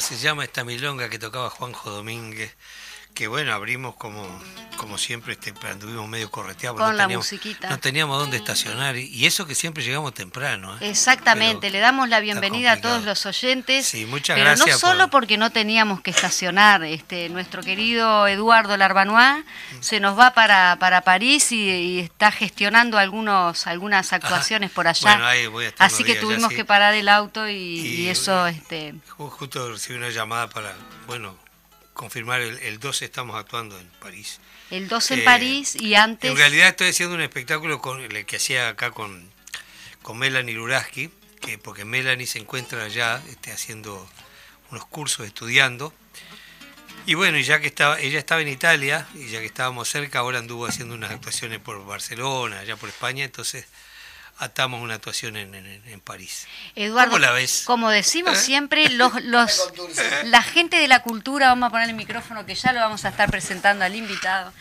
Se llama esta milonga que tocaba Juanjo Domínguez, que bueno, abrimos como, como siempre, este, anduvimos medio correteados. Con no la teníamos, musiquita. No teníamos dónde estacionar, y, eso que siempre llegamos temprano. ¿eh? Exactamente, le damos la bienvenida a todos los oyentes. Sí, muchas pero gracias. no solo porque no teníamos que estacionar, este, nuestro querido Eduardo Larbanois se nos va para, para París y, está gestionando algunos, algunas actuaciones por allá. Bueno, ahí voy a estar Así que tuvimos ya, que parar el auto y, Y- y eso... este Justo recibí una llamada para, bueno, confirmar el, el 12 estamos actuando en París. El 12 en Eh, París y antes... En realidad estoy haciendo un espectáculo con el que hacía acá con, con Melanie Luraski, que porque Melanie se encuentra allá este, haciendo unos cursos, estudiando. Y bueno, y ya que estaba, ella estaba en Italia, y ya que estábamos cerca, ahora anduvo haciendo unas actuaciones por Barcelona, allá por España, entonces atamos una actuación en, en- en París. Eduardo, ¿Cómo la ves? como decimos ¿Eh? siempre, los, los, la gente de la cultura, vamos a poner el micrófono que ya lo vamos a estar presentando al invitado.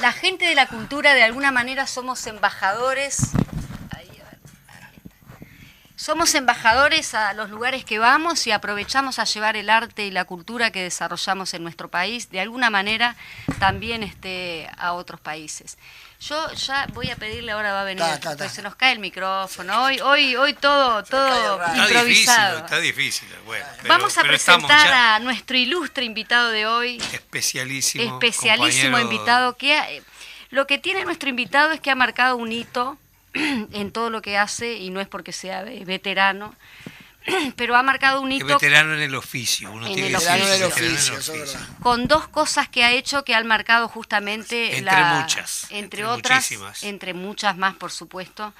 La gente de la cultura, de alguna manera, somos embajadores. ahí, a ver, ahí está. Somos embajadores a los lugares que vamos y aprovechamos a llevar el arte y la cultura que desarrollamos en nuestro país, de alguna manera también este, a otros países. Yo ya voy a pedirle ahora va a venir, pues se nos cae el micrófono. Hoy, hoy, hoy todo, todo improvisado. Está difícil, Bueno, Vamos a presentar a nuestro ilustre invitado de hoy. Especialísimo. Especialísimo invitado que lo que tiene nuestro invitado es que ha marcado un hito en todo lo que hace, y no es porque sea veterano, pero ha marcado un hito. veterano en el oficio, uno tiene el oficio, Con dos cosas que ha hecho que han marcado justamente. Entre muchas. Entre, otras. Entre muchas más, por supuesto.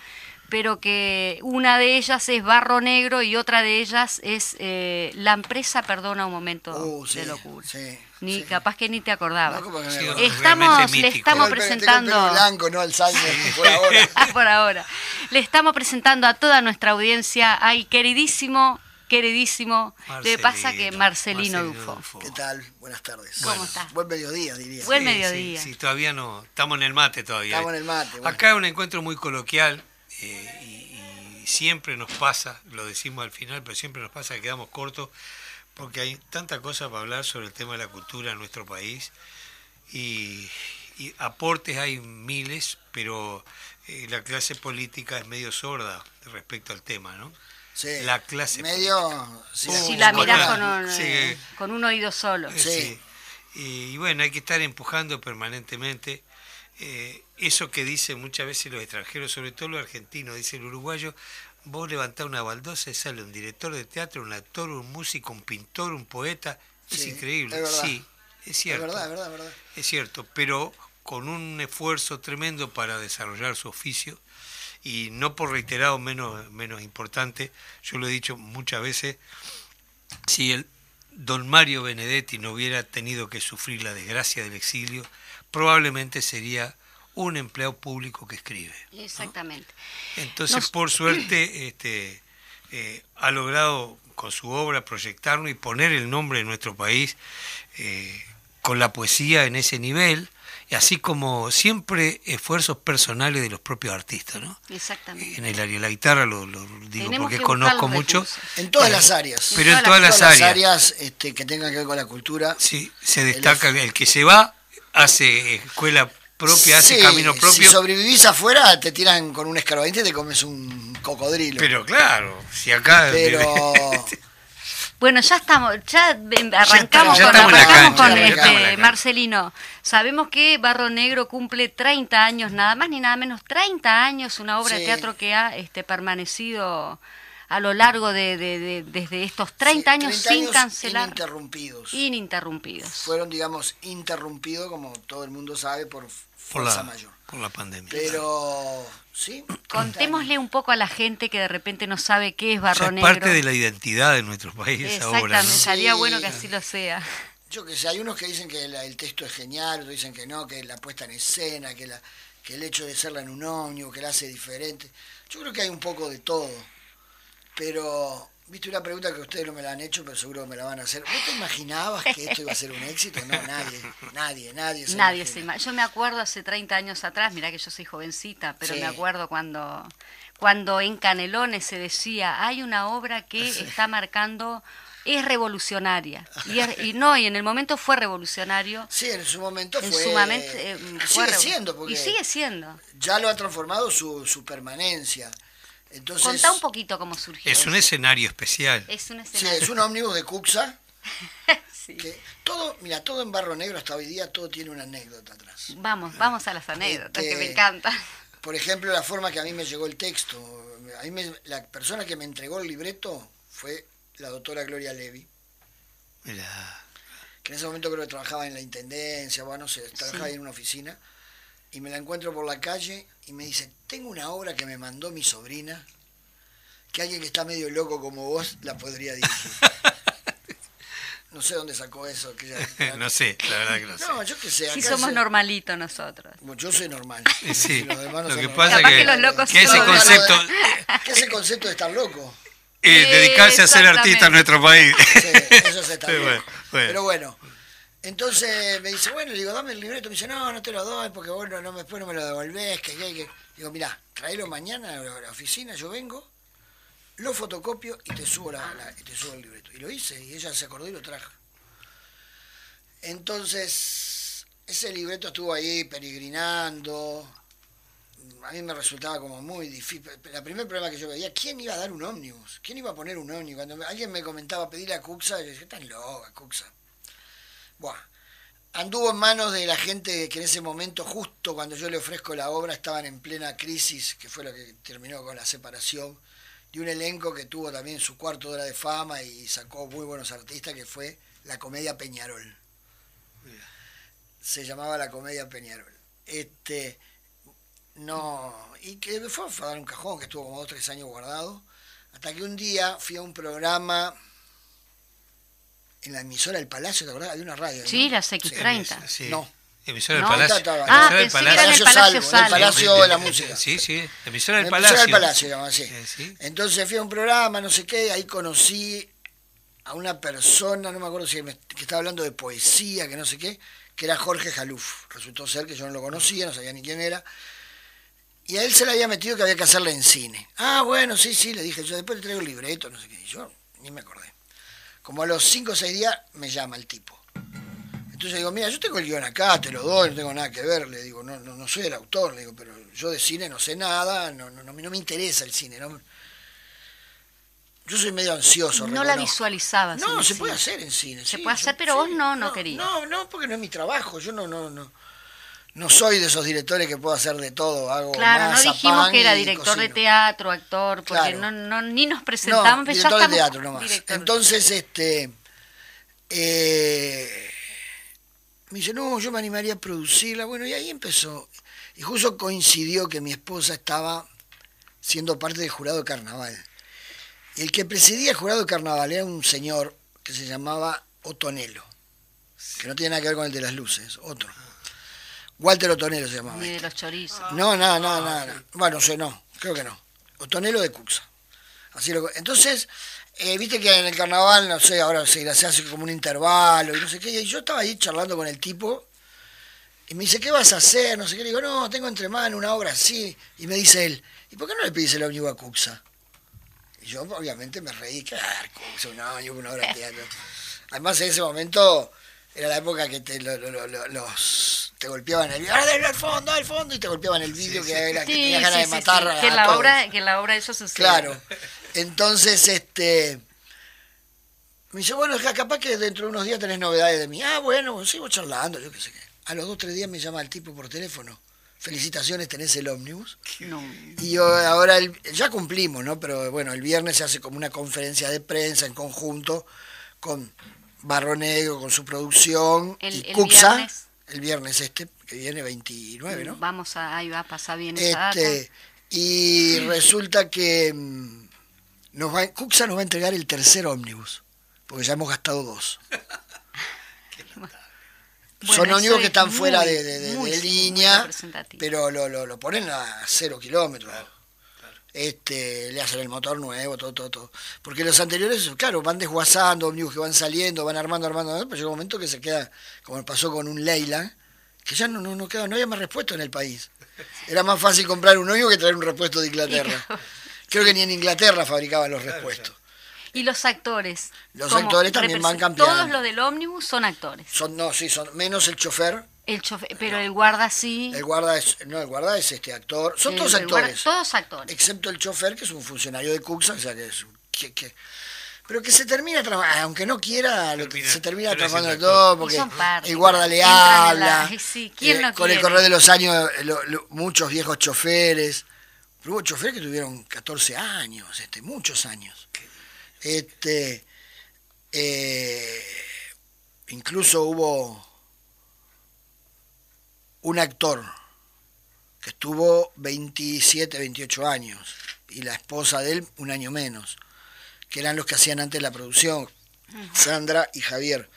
Pero que una de ellas es Barro Negro y otra de ellas es eh, La empresa perdona un momento uh, de locura. Sí ni capaz que ni te acordabas. estamos, le estamos presentando. blanco, no por ahora. Ah, por ahora. Le estamos presentando a toda nuestra audiencia al queridísimo, queridísimo, le pasa que Marcelino, Dufo. ¿Qué tal? Buenas tardes. ¿Cómo estás? Buen mediodía, diría. Buen mediodía. Sí, todavía no. Estamos en el mate todavía. Estamos en el mate. Acá es un encuentro muy coloquial eh, y, y siempre nos pasa, lo decimos al final, pero siempre nos pasa que quedamos cortos porque hay tanta cosa para hablar sobre el tema de la cultura en nuestro país y, aportes hay miles, pero eh, la clase política es medio sorda respecto al tema, ¿no? Sí, la clase medio si la mirás con un, eh, con un oído solo. Sí. Y, bueno, hay que estar empujando permanentemente. Eso que dicen muchas veces los extranjeros, sobre todo los argentinos, dice el uruguayo, vos levantás una baldosa y sale un director de teatro, un actor, un músico, un pintor, un poeta. es increíble. sí, es cierto. Es verdad, es verdad, es verdad. Es cierto, pero con un esfuerzo tremendo para desarrollar su oficio y no por reiterado menos, menos importante, yo lo he dicho muchas veces, si el don Mario Benedetti no hubiera tenido que sufrir la desgracia del exilio, probablemente sería un empleado público que escribe. Exactamente. Entonces, por suerte, este, eh, ha logrado con su obra proyectarlo y poner el nombre de nuestro país eh, con la poesía en ese nivel, y así como siempre esfuerzos personales de los propios artistas, ¿no? Exactamente. En el área de la guitarra lo, digo porque conozco mucho. En todas las áreas. Pero en todas, las, áreas. áreas este, que tengan que ver con la cultura. Sí, se destaca el que se va hace escuela propia, hace camino propio. Si sobrevivís afuera, te tiran con un escarbadiente y te comes un cocodrilo. Pero claro, si acá. Pero. Bueno, ya estamos, ya arrancamos con, este, Marcelino. Sabemos que Barro Negro cumple 30 años, nada más ni nada menos, 30 años, una obra de teatro que ha este, permanecido a lo largo de, desde estos 30 años sin cancelar. Ininterrumpidos. Ininterrumpidos. Fueron, digamos, interrumpidos, como todo el mundo sabe, por fuerza mayor. Por la pandemia. Pero, sí. Contémosle un poco a la gente que de repente no sabe qué es Barro es parte de la identidad de nuestro país ahora. Exactamente, sería bueno que así lo sea. Yo que sé, hay unos que dicen que el texto es genial, otros dicen que no, que la puesta en escena, que, la, que el hecho de serla en un ómnibus, que la hace diferente. Yo creo que hay un poco de todo. Pero Viste una pregunta que ustedes no me la han hecho, pero seguro me la van a hacer. ¿Vos te imaginabas que esto iba a ser un éxito? No, nadie, nadie, nadie se Nadie se Yo me acuerdo hace 30 años atrás, mirá que yo soy jovencita, pero me acuerdo cuando, cuando en Canelones se decía, hay una obra que está marcando es revolucionaria. Y, no, y en el momento fue revolucionario. Sí, en su momento en fue. Su momento, eh, sigue siendo, porque. Y sigue siendo. Ya lo ha transformado su, su permanencia. Entonces, Contá un poquito cómo surgió. Es un escenario especial. Es un escenario. Sí, es un ómnibus de Cuxa. todo, mira, todo en barro negro hasta hoy día, todo tiene una anécdota atrás. Vamos, vamos a las anécdotas, que me este, encantan. Por ejemplo, la forma que a mí me llegó el texto. A mí la persona que me entregó el libreto fue la doctora Gloria Levy. Mira. Que en ese momento creo que trabajaba en la intendencia, bueno, no sé, trabajaba en una oficina y me la encuentro por la calle y me dice, tengo una obra que me mandó mi sobrina, que alguien que está medio loco como vos la podría dirigir. no sé dónde sacó eso. Que no sé, la verdad que no, sé. No, yo qué sé. Sí somos normalitos nosotros. yo soy normal. Sí, lo que pasa es que, que, ese concepto... ¿Qué es el concepto de estar loco? Eh, dedicarse a ser artista en nuestro país. Sí, eso es estar loco. Pero bueno, entonces me dice, bueno, le digo, dame el libreto. Me dice, no, no te lo doy porque bueno, no, después no me lo devolvés. Que, que, que. Digo, mirá, tráelo mañana a la oficina, yo vengo, lo fotocopio y te subo, la, te subo el libreto. Y lo hice, y ella se acordó y lo trajo. Entonces, ese libreto estuvo ahí peregrinando. A mí me resultaba como muy difícil. El primer problema que yo veía, ¿quién iba a dar un ómnibus? ¿Quién iba a poner un ómnibus? Cuando alguien me comentaba pedirle a Cuxa, yo decía, tan loca, Cuxa. Buah. Anduvo en manos de la gente que en ese momento, justo cuando yo le ofrezco la obra, estaban en plena crisis, que fue lo que terminó con la separación, de un elenco que tuvo también su cuarto hora de fama y sacó muy buenos artistas, que fue la comedia Peñarol. Se llamaba la comedia Peñarol. Este, no, y que me fue a dar un cajón que estuvo como dos o tres años guardado, hasta que un día fui a un programa en la emisora del Palacio, ¿te acordás? Había una radio. Sí, las X30. Sí. No. Emisora del No, Palacio. Ah, Emisora del pensé que era en el Palacio. Palacio Salvo, en el. Palacio de la Música. Sí, sí. Emisora del La Palacio. emisora del Palacio, llamaba así. Sí. Entonces fui a un programa, no sé qué, ahí conocí a una persona, no me acuerdo si me- que estaba hablando de poesía, que no sé qué, que era Jorge Jaluf. Resultó ser que yo no lo conocía, no sabía ni quién era. Y a él se le había metido que había que hacerle en cine. Ah, bueno, sí, sí, le dije, yo después le traigo el libreto, no sé qué. Y yo ni me acordé. Como a los 5 o 6 días me llama el tipo. Entonces digo, mira, yo tengo el guion acá, te lo doy, no tengo nada que ver. Le digo, no, no, no soy el autor, le digo, pero yo de cine no sé nada, no, no, no, me- no me interesa el cine. No, yo soy medio ansioso. No la visualizabas. No, en se puede hacer en cine. Se sí, puede yo- hacer, pero vos sí, no, no querías. No, no, porque no es mi trabajo. Yo no, no, no. No soy de esos directores que puedo hacer de todo. Hago Claro, no dijimos pan que era director de teatro, actor, porque Claro. no, no, ni nos No, presentamos, ya director de teatro nomás. director. Entonces, este. eh, me dice, no, yo me animaría a producirla. Bueno, y ahí empezó. Y justo coincidió que mi esposa estaba siendo parte del jurado de carnaval. Y el que presidía el jurado de carnaval era un señor que se llamaba Otonelo, que no tiene nada que ver con el de las luces, otro. Walter Otonelo se llamaba. Ni este. de los chorizos. No, nada, nada, nada. nada. Bueno, sé, no, creo que no. Otonelo de Cuxa. Así lo, entonces, eh, viste que en el carnaval, no sé, ahora se, se hace como un intervalo y no sé qué. Y yo estaba ahí charlando con el tipo y me dice, ¿qué vas a hacer? No sé qué. Le digo, no, tengo entre manos una obra así. Y me dice él, ¿y por qué no le pedís el ómnibus a Cuxa? Y yo, obviamente, me reí, claro, Cuxa, un ómnibus, una obra de teatro. Además, en ese momento era la época que te, lo- lo- lo- lo- los, te golpeaban el vidrio, ¡Ah, del al fondo, al fondo, y te golpeaban el vidrio que, era, que Sí, tenías ganas sí, de sí, matar sí, a, que en la todos. obra que en la obra eso sucede. Claro. Entonces, este. Me dice, bueno, es que capaz que dentro de unos días tenés novedades de mí. Ah, bueno, sigo charlando, yo qué sé qué. A los dos o tres días me llama el tipo por teléfono. Felicitaciones, tenés el ómnibus. No. Y yo ahora, el- ya cumplimos, ¿no? Pero bueno, el viernes se hace como una conferencia de prensa en conjunto con Barro Negro, con su producción, El- y el Cuxa, viernes. el viernes este, que viene 29, ¿no? Vamos a, ahí va a pasar bien esa data. Este, y resulta que mm, nos va, Cuxa nos va a entregar el tercer ómnibus, porque ya hemos gastado dos. Bueno, Son eso ómnibus que es están muy, fuera de, línea, pero lo, lo, lo ponen a cero kilómetros. Este, le hacen el motor nuevo, todo, todo, todo. Porque los anteriores, claro, van desguazando, ómnibus que van saliendo, van armando, armando, pero llega un momento que se queda, como pasó con un Leila, que ya no, no, no, queda, no había más repuesto en el país. Era más fácil comprar un ómnibus que traer un repuesto de Inglaterra. Creo que ni en Inglaterra fabricaban los repuestos. Y los actores. Los actores también van cambiando. Todos los del ómnibus son actores. Son, no, sí, son menos el chofer. El chofer, pero el guarda sí. El guarda es, no, el guarda es este actor. Son el- todos el guarda- actores. todos actores. excepto el chofer, que es un funcionario de Cuxa, o sea que es un- que, que- pero que se termina trabajando, aunque no quiera, Termina- se termina trabajando todo, actor. porque el guarda le la- habla, ay, sí, ¿quién eh, no con el correr de los años, lo- lo- muchos viejos choferes, pero hubo choferes que tuvieron 14 años, este, muchos años. Este, eh, incluso hubo un actor que estuvo 27, 28 años y la esposa de él un año menos, que eran los que hacían antes la producción, Sandra y Javier.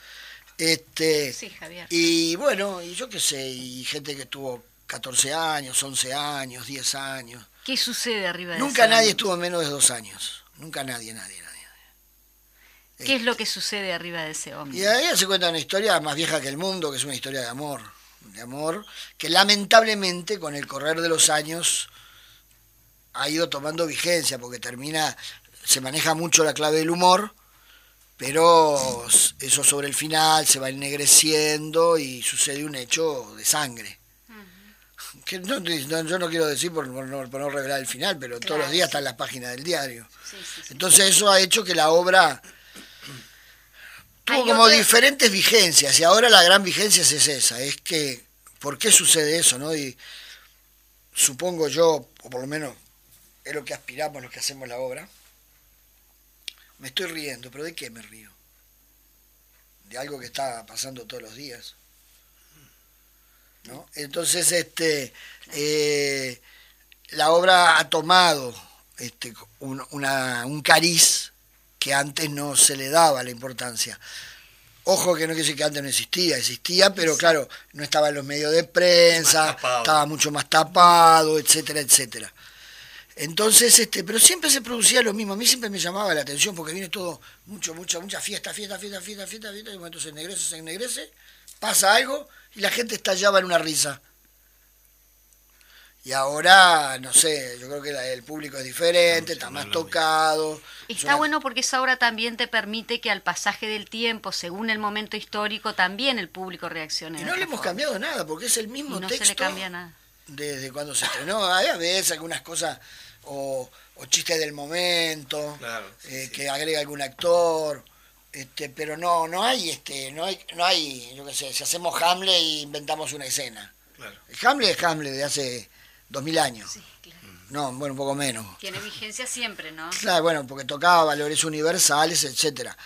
Este, Sí, Javier. y bueno, y yo qué sé, y gente que tuvo 14 años, 11 años, 10 años. ¿Qué sucede arriba de Nunca nadie estuvo menos de dos años. Nunca nadie, nadie, nadie. ¿Qué es lo que sucede arriba de ese Y ómnibus? ahí se cuenta una historia más vieja que el mundo, que es una historia de amor. De amor, que lamentablemente con el correr de los años ha ido tomando vigencia, porque termina se maneja mucho la clave del humor, pero eso sobre el final se va ennegreciendo y sucede un hecho de sangre. Que no, yo no quiero decir por, no, revelar el final, pero todos los días está en la página del diario. Entonces eso ha hecho que la obra tuvo como diferentes vigencias y ahora la gran vigencia es esa, es que ¿por qué sucede eso? no Y supongo yo, o por lo menos es lo que aspiramos los que hacemos la obra, me estoy riendo, pero ¿de qué me río? De algo que está pasando todos los días. ¿no? Entonces, este, eh, la obra ha tomado este, un, un cariz que antes no se le daba la importancia. Ojo que no quiere decir que antes no existía, existía, pero claro, no estaba en los medios de prensa, estaba mucho más tapado, etcétera, etcétera. Entonces, este, pero siempre se producía lo mismo. A mí siempre me llamaba la atención porque viene todo, mucho, mucha, mucha fiesta, fiesta, fiesta, fiesta, fiesta, fiesta, y momento se ennegrece, se ennegrece, pasa algo y la gente estallaba en una risa. Y ahora, no sé, yo creo que el público es diferente, está más tocado. Está bueno porque esa obra también te permite que al pasaje del tiempo, según el momento histórico, también el público reaccione. Y no le hemos cambiado nada, porque es el mismo no texto. se le cambia nada. Desde cuando se estrenó. Hay a veces algunas cosas o, chistes del momento, eh, que agrega algún actor, este, pero no, no hay, este, no hay, no hay, yo qué sé, si hacemos Hamlet e inventamos una escena. El Hamlet es Hamlet de hace dos mil años. No, bueno, un poco menos. Tiene vigencia siempre, ¿no? Claro, bueno, porque tocaba valores universales, etcétera.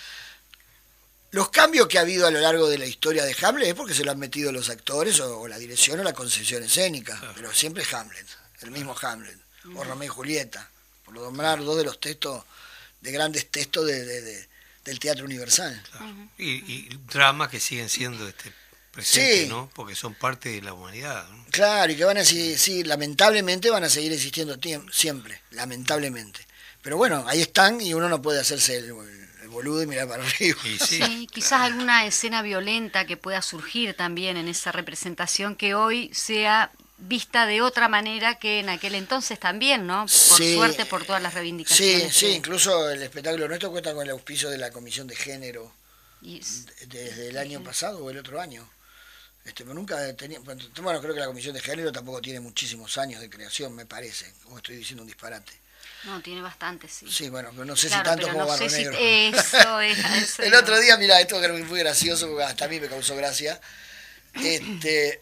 Los cambios que ha habido a lo largo de la historia de Hamlet es porque se lo han metido los actores o, la dirección o la concepción escénica, pero siempre Hamlet, el mismo Hamlet o Romeo y Julieta, por lo nombrar dos de los textos, de grandes textos de, del teatro universal. y, dramas que siguen siendo este presentes, ¿no? Porque son parte de la humanidad. Claro, y que van a seguir, sí, lamentablemente van a seguir existiendo siempre, lamentablemente. Pero bueno, ahí están y uno no puede hacerse el, boludo y mirar para arriba. sí. quizás alguna escena violenta que pueda surgir también en esa representación que hoy sea vista de otra manera que en aquel entonces también, ¿no? Por suerte, por todas las reivindicaciones. Sí, sí, incluso el espectáculo nuestro cuenta con el auspicio de la Comisión de Género desde el año pasado o el otro año. Este, pero nunca tenía, bueno, creo que la Comisión de Género tampoco tiene muchísimos años de creación, me parece, o estoy diciendo un disparate. No, tiene bastante, sí. Sí, bueno, pero no sé si tanto como Barro Negro. eso es. el otro día, mira, esto que muy gracioso, porque hasta a mí me causó gracia. Este,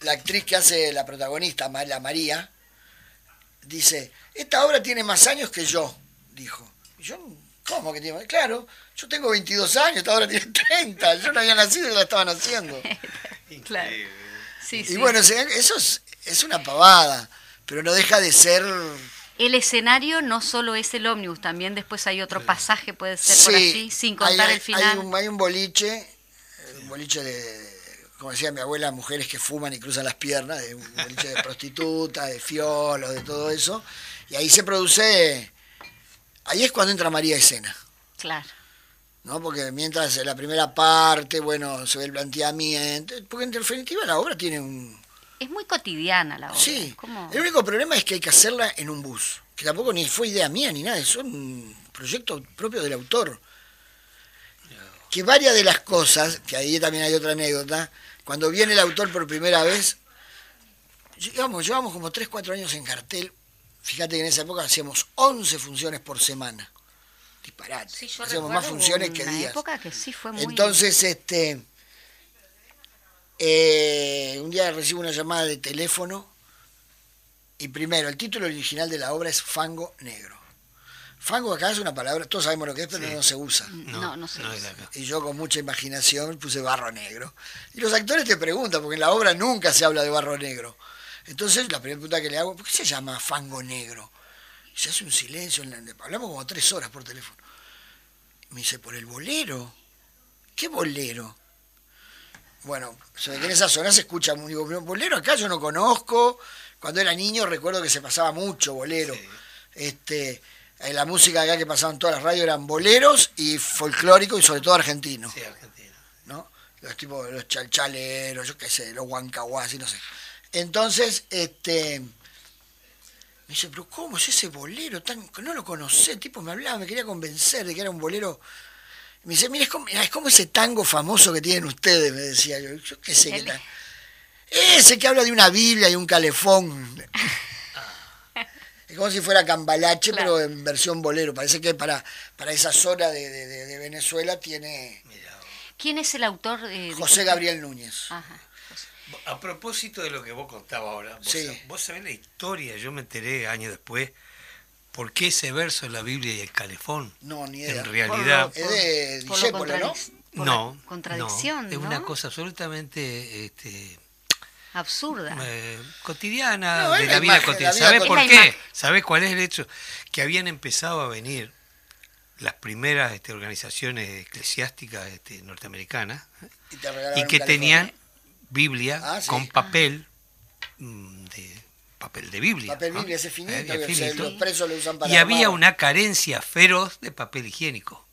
la actriz que hace la protagonista, la María, dice, esta obra tiene más años que yo, dijo. Y yo, ¿cómo que tiene Claro, yo tengo 22 años, esta obra tiene 30, yo no había nacido y la estaban haciendo. claro. y bueno, eso es, es una pavada, pero no deja de ser... El escenario no solo es el ómnibus, también después hay otro pasaje, puede ser por allí, sin contar el final. Hay un, hay un boliche, un boliche de, como decía mi abuela, mujeres que fuman y cruzan las piernas, de un boliche de prostitutas, de fiolos, de todo eso. Y ahí se produce, ahí es cuando entra María a escena. Claro. ¿No? Porque mientras en la primera parte, bueno, se ve el planteamiento, porque en definitiva la obra tiene un... Es muy cotidiana la obra. Sí, el único problema es que hay que hacerla en un bus, que tampoco ni fue idea mía ni nada, es un proyecto propio del autor. Que varias de las cosas, que ahí también hay otra anécdota, cuando viene el autor por primera vez, llevamos, llevamos como 3, 4 años en cartel. Fíjate que en esa época hacíamos 11 funciones por semana. Disparate. hacíamos más funciones que días. Época que sí fue muy... Entonces, este, eh, un día recibo una llamada de teléfono y primero, el título original de la obra es Fango Negro. Fango acá es una palabra, todos sabemos lo que es, pero no se usa. No, no, se usa. Y yo con mucha imaginación puse barro negro. Y los actores te preguntan, porque en la obra nunca se habla de barro negro. Entonces la primera pregunta que le hago, ¿por qué se llama fango negro? Y se hace un silencio, hablamos como tres horas por teléfono. me dice, ¿por el bolero? ¿Qué bolero? Bueno, en esa zona se escucha, digo, bolero acá yo no conozco. Cuando era niño recuerdo que se pasaba mucho bolero. Este, eh, la música acá que pasaban todas las radios eran boleros y folclóricos y sobre todo argentinos. Sí, argentino. ¿No? Los tipos, los chalchaleros, yo qué sé, los huancahuas y no sé. Entonces, este, Me dice, pero ¿cómo es ese bolero? tan No lo conocé, el tipo me hablaba, me quería convencer de que era un bolero. Me dice, mira, es como, es como ese tango famoso que tienen ustedes, me decía yo. Yo qué sé qué tal. Ese que habla de una Biblia y un calefón. Es como si fuera cambalache, pero en versión bolero. Parece que para, para esa zona de, de, Venezuela tiene... ¿Quién es el autor? de José Gabriel Núñez. A propósito de lo que vos contabas ahora, vos, vos sabés la historia, yo me enteré años después, ¿por qué ese verso en la Biblia y el calefón? No, ni idea. En realidad... es de ¿no? no, contradicción, no, es una cosa absolutamente este, absurda. Eh, cotidiana, de la vida cotidiana. ¿Sabes por qué? ¿Sabes cuál es el hecho? Que habían empezado a venir las primeras este, organizaciones eclesiásticas este, norteamericanas y, que tenían Biblia ah, con papel mm, de papel de Biblia. Papel Biblia, ese finito, eh, los presos lo usan para Y había una carencia feroz de papel higiénico.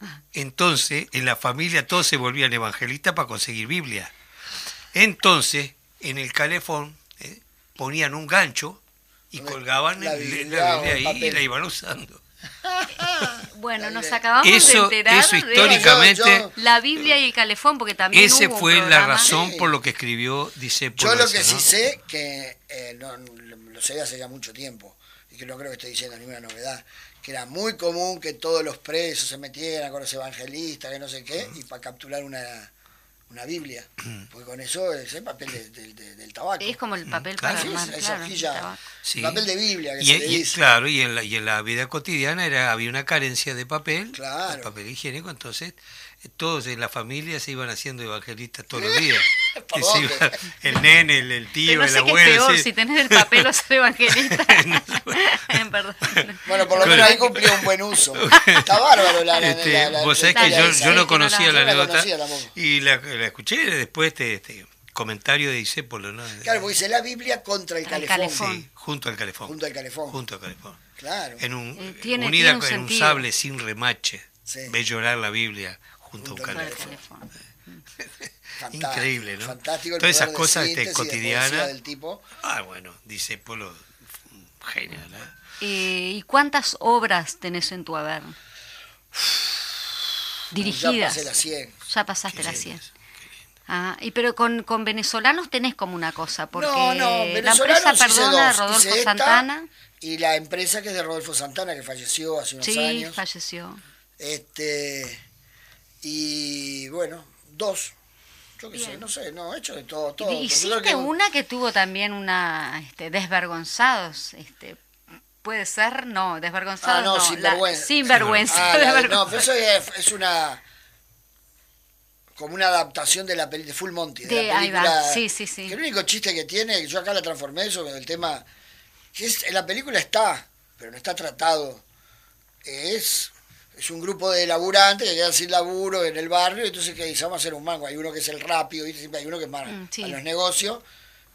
Ah. Entonces, en la familia todos se volvían evangelistas para conseguir Biblia. Entonces, en el calefón eh, ponían un gancho y colgaban la Biblia, ahí y la iban usando. bueno, nos acabamos de enterar eso históricamente, la Biblia y el calefón, porque también ese fue la razón por lo que escribió, dice. Yo lo que sí sé que eh, lo sé hace ya mucho tiempo y que no creo que estoy diciendo ninguna novedad, que era muy común que todos los presos se metieran con los evangelistas, que no sé qué, y para capturar una una Biblia, porque con eso es el papel del tabaco. Es como el papel para claro, sí, papel de Biblia. Que y, se y claro, y en, la, y en la vida cotidiana era había una carencia de papel, de papel higiénico, entonces todos en la familia se iban haciendo evangelistas todos los días. el nene, el, tío, el abuelo. Qué es peor, si tenés el papel o ser evangelista. bueno, por lo menos ahí cumplió un buen uso. Está bárbaro la, este, Vos sabés que yo, yo no conocía la anécdota y la, la, escuché después este, este comentario de Isépolo, ¿no? Claro, porque dice la Biblia contra el calefón. Sí, junto al calefón. Junto al calefón. Junto al calefón. Claro. En un, eh, unida con un, un sable sin remache. Ve llorar la Biblia junto, a un calefón. Increíble, ¿no? Fantástico. Todas esas cosas este, cotidianas. Del tipo. Ah, bueno, dice Polo, genial. ¿eh? ¿Y cuántas obras tenés en tu haber? Dirigidas. Ya pasé las 100. Ya pasaste las 100. Ah, y pero con, con, venezolanos tenés como una cosa, porque no, no, la empresa Perdona de Rodolfo Santana. Y la empresa que es de Rodolfo Santana, que falleció hace unos años. Sí, falleció. Este, y bueno, dos. Yo qué sé, no sé, no, he hecho de todo. todo Hiciste una que tuvo también una este, desvergonzados, este, puede ser, no, desvergonzados. Ah, no, no sin vergüenza. Sin vergüenza. Ah, no, pero eso es, una como una adaptación de la de Full Monty, de, la película. Sí, sí, sí. Que el único chiste que tiene, yo acá la transformé eso el tema, que es, en la película está, pero no está tratado, es es un grupo de laburantes que quedan sin laburo en el barrio, entonces que vamos a hacer un mango, hay uno que es el rápido, siempre hay uno que es más mm, a los negocios,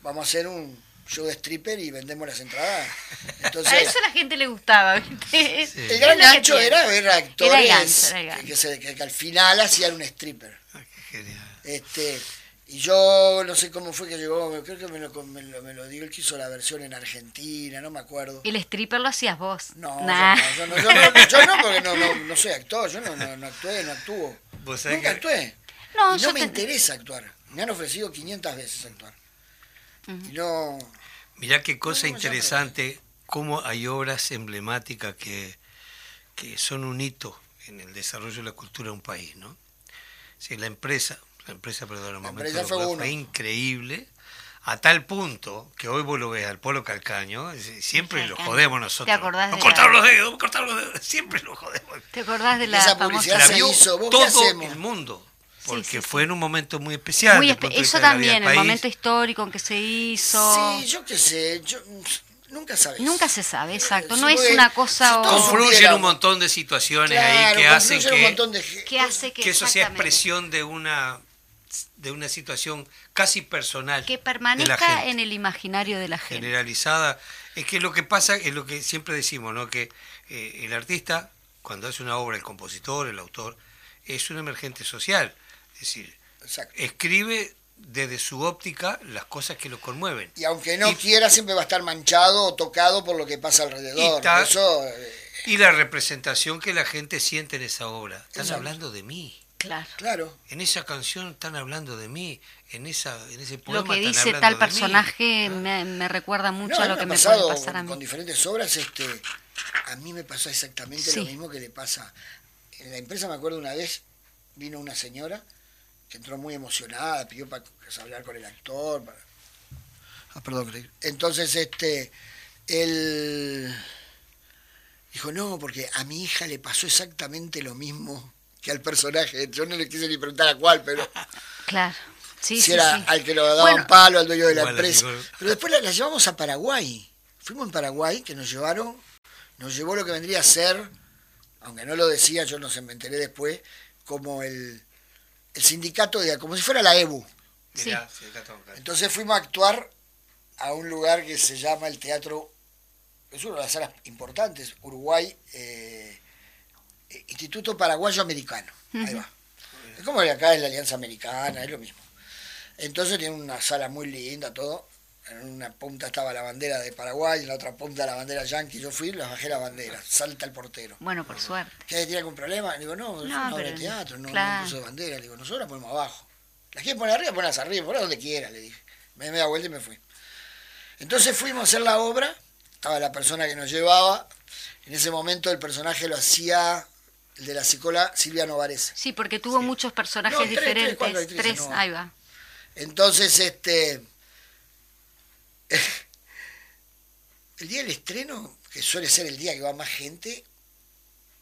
vamos a hacer un show de stripper y vendemos las entradas. Entonces, a eso a la gente le gustaba. El gran gancho era ver actores Que, al final hacían un stripper. Ah, qué genial. Este, y yo no sé cómo fue que llegó, creo que me lo, me lo, me lo dio, él que hizo la versión en Argentina, no me acuerdo. ¿El stripper lo hacías vos? No, yo, no, yo, no, yo, no, porque no, no, no soy actor, yo no, no, actué, no actúo. Nunca actué. No, y no me interesa actuar. Me han ofrecido 500 veces actuar. Y no... Mirá qué cosa interesante, cómo hay obras emblemáticas que, que son un hito en el desarrollo de la cultura de un país, ¿no? Si la empresa, la empresa, perdón, la empresa fue, increíble, a tal punto que hoy vos lo ves al Polo Calcaño, siempre lo jodemos nosotros. ¿Te acordás de cortar los dedos, cortar los dedos, siempre lo jodemos. ¿Te acordás de la Esa publicidad se hizo, todo el mundo. Porque fue en un momento muy especial. eso también, el momento histórico en que se hizo. Sí, yo qué sé, yo nunca sabes. Nunca se sabe, exacto. No es una cosa. Si confluyen un montón de situaciones ahí que hacen que, que, hace que eso sea expresión de una de una situación casi personal. Que permanezca en el imaginario de la gente. Generalizada. Es que lo que pasa es lo que siempre decimos, ¿no? Que eh, el artista, cuando hace una obra, el compositor, el autor, es un emergente social. Es decir, escribe desde su óptica las cosas que lo conmueven. Y aunque no quiera, siempre va a estar manchado o tocado por lo que pasa alrededor. Y, Eso, eh, y la representación que la gente siente en esa obra. Están hablando de mí. Claro. claro. En esa canción están hablando de mí, en esa en ese poema Lo que dice tal personaje me, recuerda mucho a lo que me, pasado puede pasar a mí. Con diferentes obras, este, a mí me pasó exactamente lo mismo que le pasa. En la empresa me acuerdo una vez, vino una señora que entró muy emocionada, pidió para hablar con el actor. Ah, perdón, Entonces, este, él dijo, no, porque a mi hija le pasó exactamente lo mismo que al personaje. Yo no le quise ni preguntar a cuál, pero... Claro. Sí, si era al que lo daba un palo, al dueño de la empresa. Pero después la, llevamos a Paraguay. Fuimos en Paraguay, que nos llevaron, nos llevó lo que vendría a ser, aunque no lo decía, yo no se me enteré después, como el, el sindicato de, como si fuera la EBU. Entonces fuimos a actuar a un lugar que se llama el Teatro, es una de las salas importantes, Uruguay, eh, Instituto Paraguayo Americano. Ahí va. Es como que acá es la Alianza Americana, es lo mismo. Entonces tiene una sala muy linda, todo. En una punta estaba la bandera de Paraguay, en la otra punta la bandera yankee. Yo fui, les bajé la bandera. Salta el portero. Bueno, por suerte. ¿Qué tiene algún problema? Digo, no, es una obra de teatro, no, no puso bandera. Digo, nosotros la ponemos abajo. La quieren poner arriba, ponlas arriba, ponlas donde quiera, le dije. Me di vuelta y me fui. Entonces fuimos a hacer la obra, estaba la persona que nos llevaba. En ese momento el personaje lo hacía el de la psicóloga Silvia Novares. Sí, porque tuvo muchos personajes diferentes. Tres, ahí va. Entonces, este. El día del estreno, que suele ser el día que va más gente,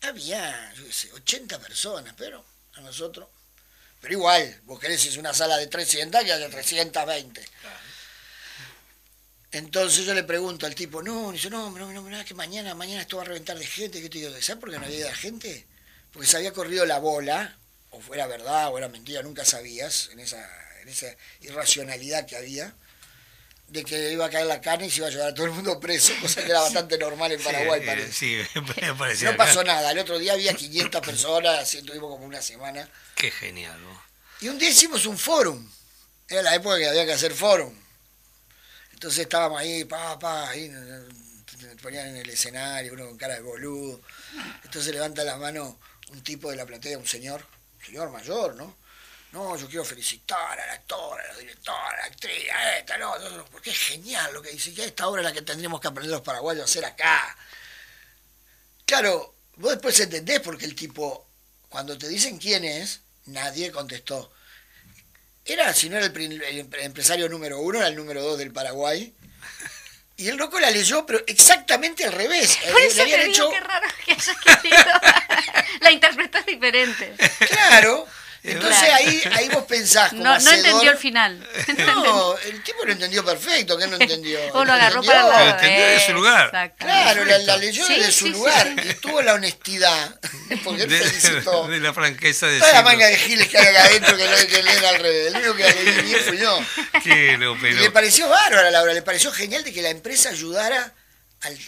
había, yo qué sé, 80 personas, pero a nosotros. Pero igual, vos querés es una sala de 300 y hay de 320. Entonces yo le pregunto al tipo, no, dice, no, no, no, no, que mañana, mañana esto va a reventar de gente. ¿Qué te digo? ¿Sabes por qué no había gente? Porque se había corrido la bola, o fuera verdad o era mentira, nunca sabías, en esa en esa irracionalidad que había, de que iba a caer la carne y se iba a llevar a todo el mundo preso, cosa que era bastante normal en Paraguay, sí, parece. Sí, parecía no pasó nada, el otro día había 500 personas, así tuvimos como una semana. Qué genial, ¿no? Y un día hicimos un fórum, era la época que había que hacer fórum. Entonces estábamos ahí, pa, pa, ahí, ponían en el escenario, uno con cara de boludo. Entonces levanta la mano un tipo de la platea, un señor, señor mayor, ¿no? no, yo quiero felicitar al actor, a la directora, a la actriz, a esta, no, no, porque es genial lo que dice, que esta obra es la que tendríamos que aprender los paraguayos a hacer acá. Claro, vos después entendés porque el tipo, cuando te dicen quién es, nadie contestó. Era, si no era el, empresario número uno, era el número dos del Paraguay. Y el loco la leyó, pero exactamente al revés. Por eso te digo, hecho... qué raro que haya querido. la interpretas diferente. Claro. Entonces ahí, ahí vos pensás como No, no entendió el final. No, el tipo lo entendió perfecto, ¿qué no entendió? O lo agarró para la entendió de su lugar. Claro, la, leyó de su lugar y tuvo la honestidad. Porque él de, felicitó. De la franqueza de Toda la manga de giles que hay acá adentro que, que leen al revés. El único que leí bien fui yo. Qué lo, pero... Y le pareció bárbara Laura, le pareció genial de que la empresa ayudara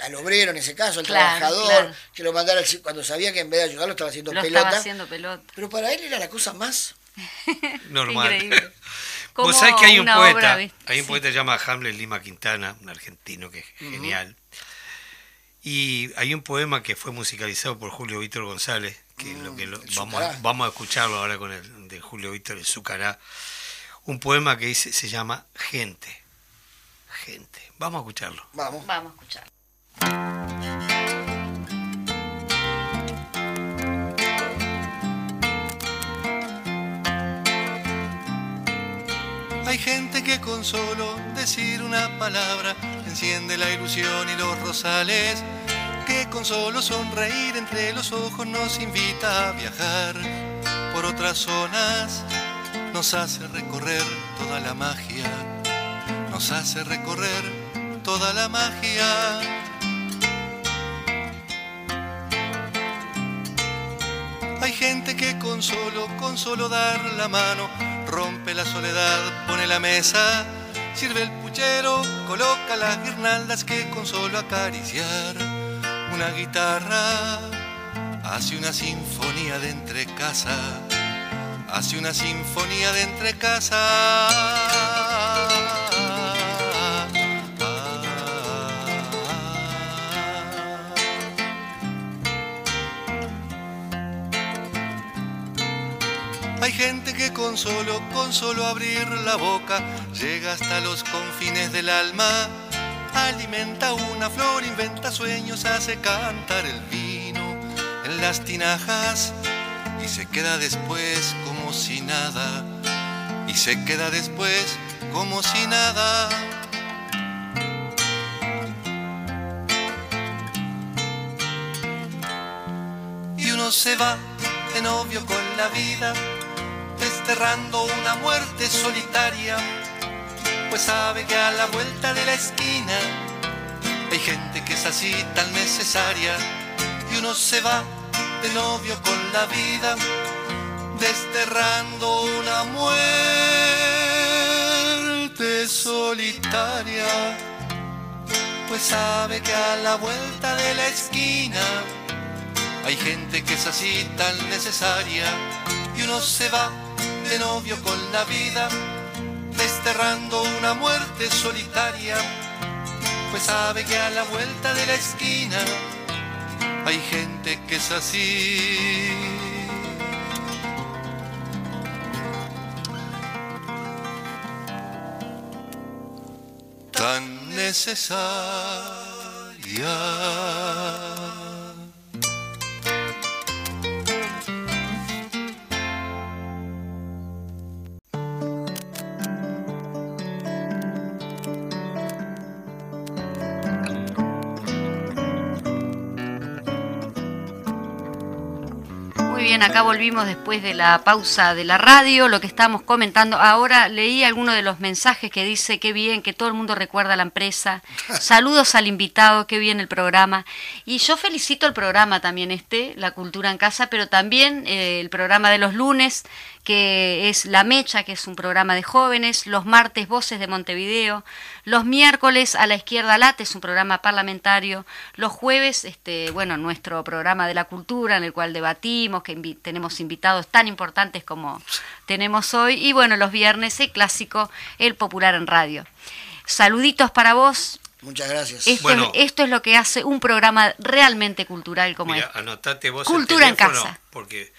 al, obrero en ese caso, al trabajador, que lo mandara cuando sabía que en vez de ayudarlo estaba haciendo pelota. Estaba haciendo pelota. Pero para él era la cosa más normal. Increíble. Vos sabés que hay un poeta, hay un poeta que se llama Hamlet Lima Quintana, un argentino que es genial. Y hay un poema que fue musicalizado por Julio Víctor González, que, lo que mm, vamos, a, vamos a escucharlo ahora con el de Julio Víctor, el Zucará. Un poema que dice, se llama Gente. Gente. Vamos a escucharlo. Vamos. Vamos a escucharlo. Hay gente que con solo decir una palabra enciende la ilusión y los rosales, que con solo sonreír entre los ojos nos invita a viajar por otras zonas, nos hace recorrer toda la magia, nos hace recorrer toda la magia. Hay gente que con solo, con solo dar la mano, rompe la soledad, pone la mesa, sirve el puchero, coloca las guirnaldas que con solo acariciar una guitarra hace una sinfonía de entre casa. hace una sinfonía de entre Hay gente que con solo, con solo abrir la boca llega hasta los confines del alma. Alimenta una flor, inventa sueños, hace cantar el vino en las tinajas y se queda después como si nada. Y se queda después como si nada. Y uno se va de novio con la vida desterrando una muerte solitaria, pues sabe que a la vuelta de la esquina hay gente que es así tan necesaria y uno se va de novio con la vida, desterrando una muerte solitaria, pues sabe que a la vuelta de la esquina hay gente que es así tan necesaria y uno se va de novio con la vida, desterrando una muerte solitaria, pues sabe que a la vuelta de la esquina hay gente que es así. Tan necesaria. Acá volvimos después de la pausa de la radio, lo que estamos comentando. Ahora leí alguno de los mensajes que dice qué bien, que todo el mundo recuerda la empresa. Saludos al invitado, qué bien el programa. Y yo felicito el programa también este, La Cultura en Casa, pero también eh, el programa de los lunes, que es La Mecha, que es un programa de jóvenes, los martes Voces de Montevideo, los miércoles A la Izquierda Late, es un programa parlamentario, los jueves, este, bueno, nuestro programa de la cultura en el cual debatimos, que tenemos invitados tan importantes como tenemos hoy, y bueno, los viernes el clásico, el popular en radio. Saluditos para vos, Muchas gracias. Esto, bueno, esto es lo que hace un programa realmente cultural como mira, Anotate vos Cultura en casa. Porque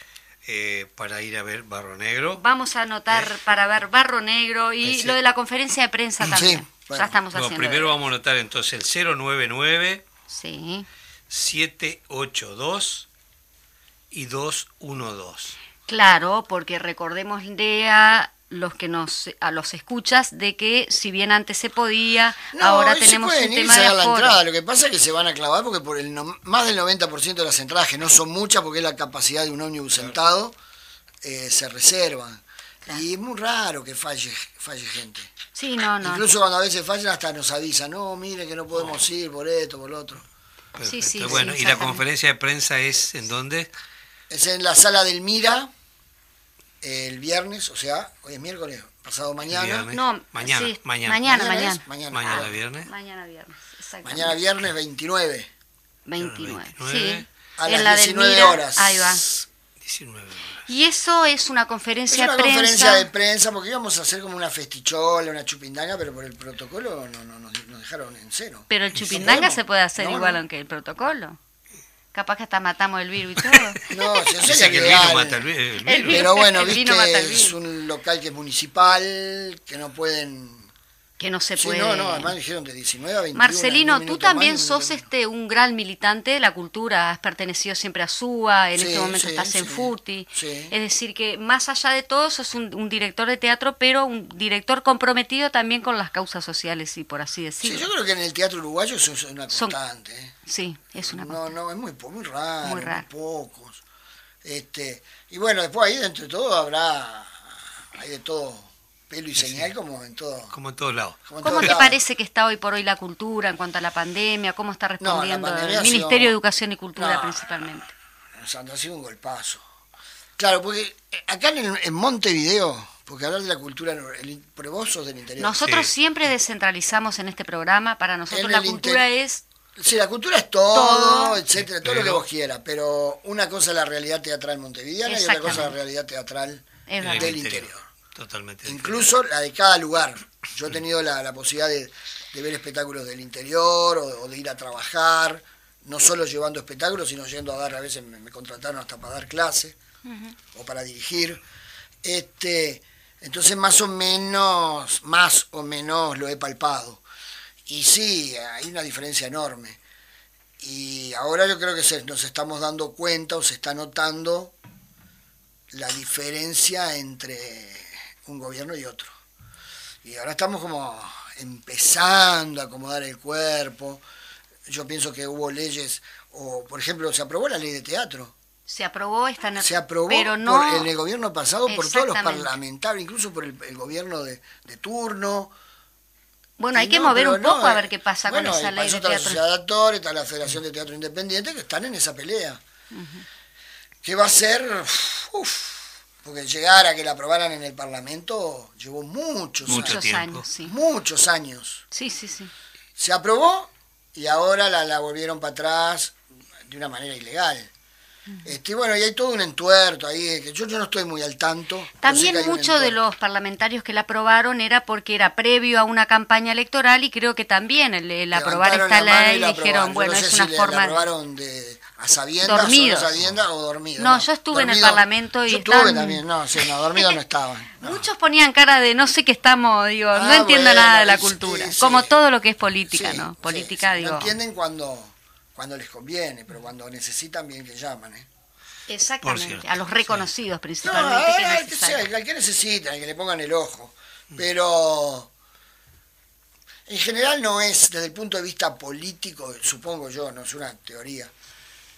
eh, para ir a ver Barro Negro. Vamos a anotar eh. para ver Barro Negro y lo de la conferencia de prensa también. Ya estamos haciendo. Primero vamos a anotar entonces el 099 sí. 782 y 212. Claro, porque recordemos a los que nos a los escuchas de que si bien antes se podía, ahora tenemos un tema de la entrada. Lo que pasa es que se van a clavar porque por el más del 90% de las entradas, que no son muchas porque es la capacidad de un ómnibus sentado, eh, se reservan. Y es muy raro que falle, falle gente. Sí, no, no. Incluso cuando a veces fallan hasta nos avisan, no, mire que no podemos ir por esto, por lo otro. Sí, sí, bueno, ¿y la conferencia de prensa es en dónde? Es en la sala del Mira, el viernes, o sea, hoy es miércoles, pasado mañana. No, mañana, mañana. Mañana, mañana. Mañana, mañana viernes. Mañana viernes, Mañana viernes 29. 29, sí. A las 19 horas. Ahí va. 19 horas. Y eso es una conferencia es una de prensa. conferencia de prensa, porque íbamos a hacer como una festichola, una chupindanga, pero por el protocolo no, no, nos, dejaron en cero. Pero el chupindanga se puede hacer igual aunque el protocolo. Capaz que hasta matamos el virus y todo. No, yo sé que el vino mata el virus. Pero bueno, viste, es un local que es municipal, que no pueden que no se puede. Sí, no, no, además dijeron de 19 a 21. Marcelino, tú también sos este un gran militante de la cultura, has pertenecido siempre a SUA, en este momento estás en FUTI. Es decir, que más allá de todo, sos un, director de teatro, pero un director comprometido también con las causas sociales, y por así decirlo. Sí, yo creo que en el teatro uruguayo eso es una constante. ¿eh? Sí, es una No, no, es muy, muy raro, muy, raro. pocos. Este, y bueno, después ahí dentro de todo habrá, hay de todo pelo y señal como en todo. Como en todos lados. ¿Cómo te parece que está hoy por hoy la cultura en cuanto a la pandemia? ¿Cómo está respondiendo el Ministerio de Educación y Cultura principalmente? ha sido un golpazo. Claro, porque eh, acá en, Montevideo, porque hablar de la cultura, el, vos sos del interior. Nosotros siempre descentralizamos en este programa, para nosotros la cultura es... Sí, la cultura es todo, etcétera, todo lo que vos quieras, pero una cosa es la realidad teatral montevideana y otra cosa es la realidad teatral del interior. Totalmente. Incluso la de cada lugar. Yo he tenido la, posibilidad de, ver espectáculos del interior o, de ir a trabajar, no solo llevando espectáculos, sino yendo a dar, a veces me, contrataron hasta para dar clases o para dirigir. Este, entonces más o menos, más o menos lo he palpado. Y sí, hay una diferencia enorme. Y ahora yo creo que nos estamos dando cuenta o se está notando la diferencia entre un gobierno y otro. Y ahora estamos como empezando a acomodar el cuerpo. Yo pienso que hubo leyes, o por ejemplo, se aprobó la ley de teatro. Se aprobó esta Se aprobó pero no... en el gobierno pasado por todos los parlamentarios, incluso por el, gobierno de, turno. Bueno, hay que mover un poco a ver qué pasa con esa ley de teatro. Está la Sociedad de Actores, está la Federación de Teatro Independiente, que están en esa pelea. ¿Qué va a ser? Porque llegar a que la aprobaran en el Parlamento llevó muchos, muchos años. sí. Muchos años. Sí, sí, sí. Se aprobó y ahora la, la volvieron para atrás de una manera ilegal. Este, bueno, y hay todo un entuerto ahí, que yo, yo no estoy muy al tanto. También muchos de los parlamentarios que la aprobaron era porque era previo a una campaña electoral y creo que también el, aprobar esta ley dijeron, bueno, es una forma... aprobaron de, a sabiendas dormidos. o dormido. No, yo estuve en el Parlamento y Yo estuve también, no, sí, no, dormido no estaba. Muchos ponían cara de no sé qué estamos, digo, no ah, entiendo nada de la cultura, como todo lo que es política, ¿no? Política, digo... No entienden cuando cuando les conviene, pero cuando necesitan bien que llaman. ¿eh? Exactamente, a los reconocidos principalmente. No, que, sea, al que necesitan, al que le pongan el ojo. Pero en general no es, desde el punto de vista político, supongo yo, no es una teoría,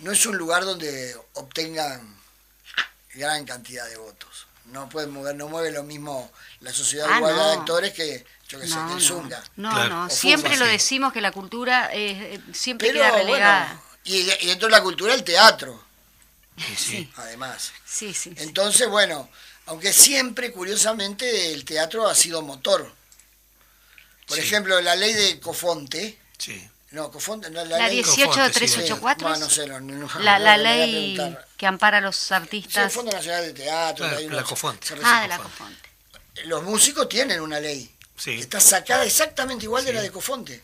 no es un lugar donde obtengan gran cantidad de votos. No pueden mover, no mueve lo mismo la sociedad ah, de actores que yo que sé, no, del Zunga. No, no, siempre lo decimos que la cultura eh, siempre queda relegada. y, dentro de la cultura el teatro. Sí, Además. Sí, sí. Entonces, bueno, aunque siempre, curiosamente, el teatro ha sido motor. Por ejemplo, la ley de Cofonte. Sí. No, Cofonte, no, la, la ley 18384. no, sé, no, no, la, la ley que ampara a los artistas. Sí, el Fondo Nacional de Teatro. la Cofonte. Ah, de la Cofonte. Los músicos tienen una ley Está sacada exactamente igual de la de Cofonte.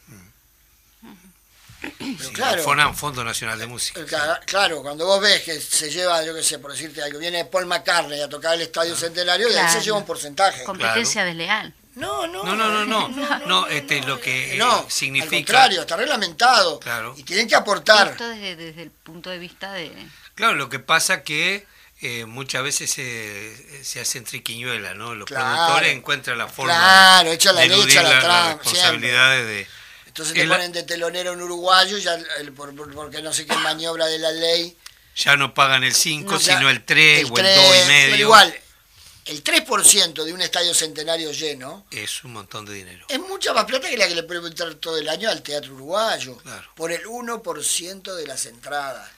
Pero claro, Fondo Nacional de Música. Claro, cuando vos ves que se lleva, yo qué sé, por decirte algo, viene Paul McCartney a tocar el Estadio Centenario y ahí se lleva un porcentaje. Competencia desleal. No, no, no, no, no, no, no, este, lo que no, significa. Al contrario, está reglamentado. Claro. Y tienen que aportar. Esto desde, desde el punto de vista de. Claro, lo que pasa que eh, muchas veces se, se hacen triquiñuelas, ¿no? Los productores encuentran la forma claro, de, echa la de echa la, las responsabilidades de... Entonces te ponen de telonero en uruguayo, ya, porque no sé qué maniobra de la ley. Ya no pagan el 5, sino el 3 o el 2 y medio. Pero igual, el 3% de un estadio centenario lleno... Es un montón de dinero. Es mucha más plata que la que le puede entrar todo el año al teatro uruguayo. Por el 1% de las entradas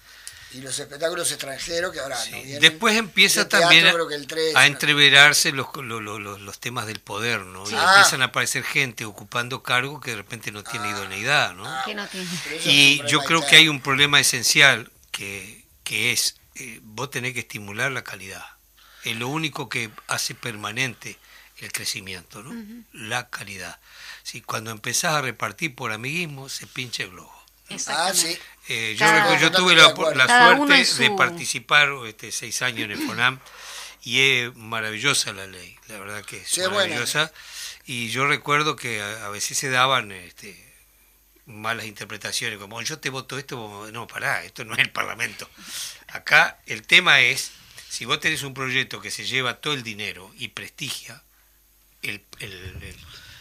y los espectáculos extranjeros que ahora no vienen, Después empieza también a, entreverarse los, los, temas del poder, ¿no? Y ah. empiezan a aparecer gente ocupando cargos que de repente no tiene ah. idoneidad, ¿no? Ah. no tiene. Y yo creo que hay un problema esencial que, que es, eh, vos tenés que estimular la calidad. Es lo único que hace permanente el crecimiento, ¿no? La calidad. Si cuando empezás a repartir por amiguismo, se pincha el globo. Ah, sí. Eh, yo, tuve la, suerte de participar este, seis años en el FONAM y es maravillosa la ley, la verdad que es maravillosa. Y yo recuerdo que a, veces se daban este, malas interpretaciones, como yo te voto esto, no, pará, esto no es el Parlamento. Acá el tema es, si vos tenés un proyecto que se lleva todo el dinero y prestigia el,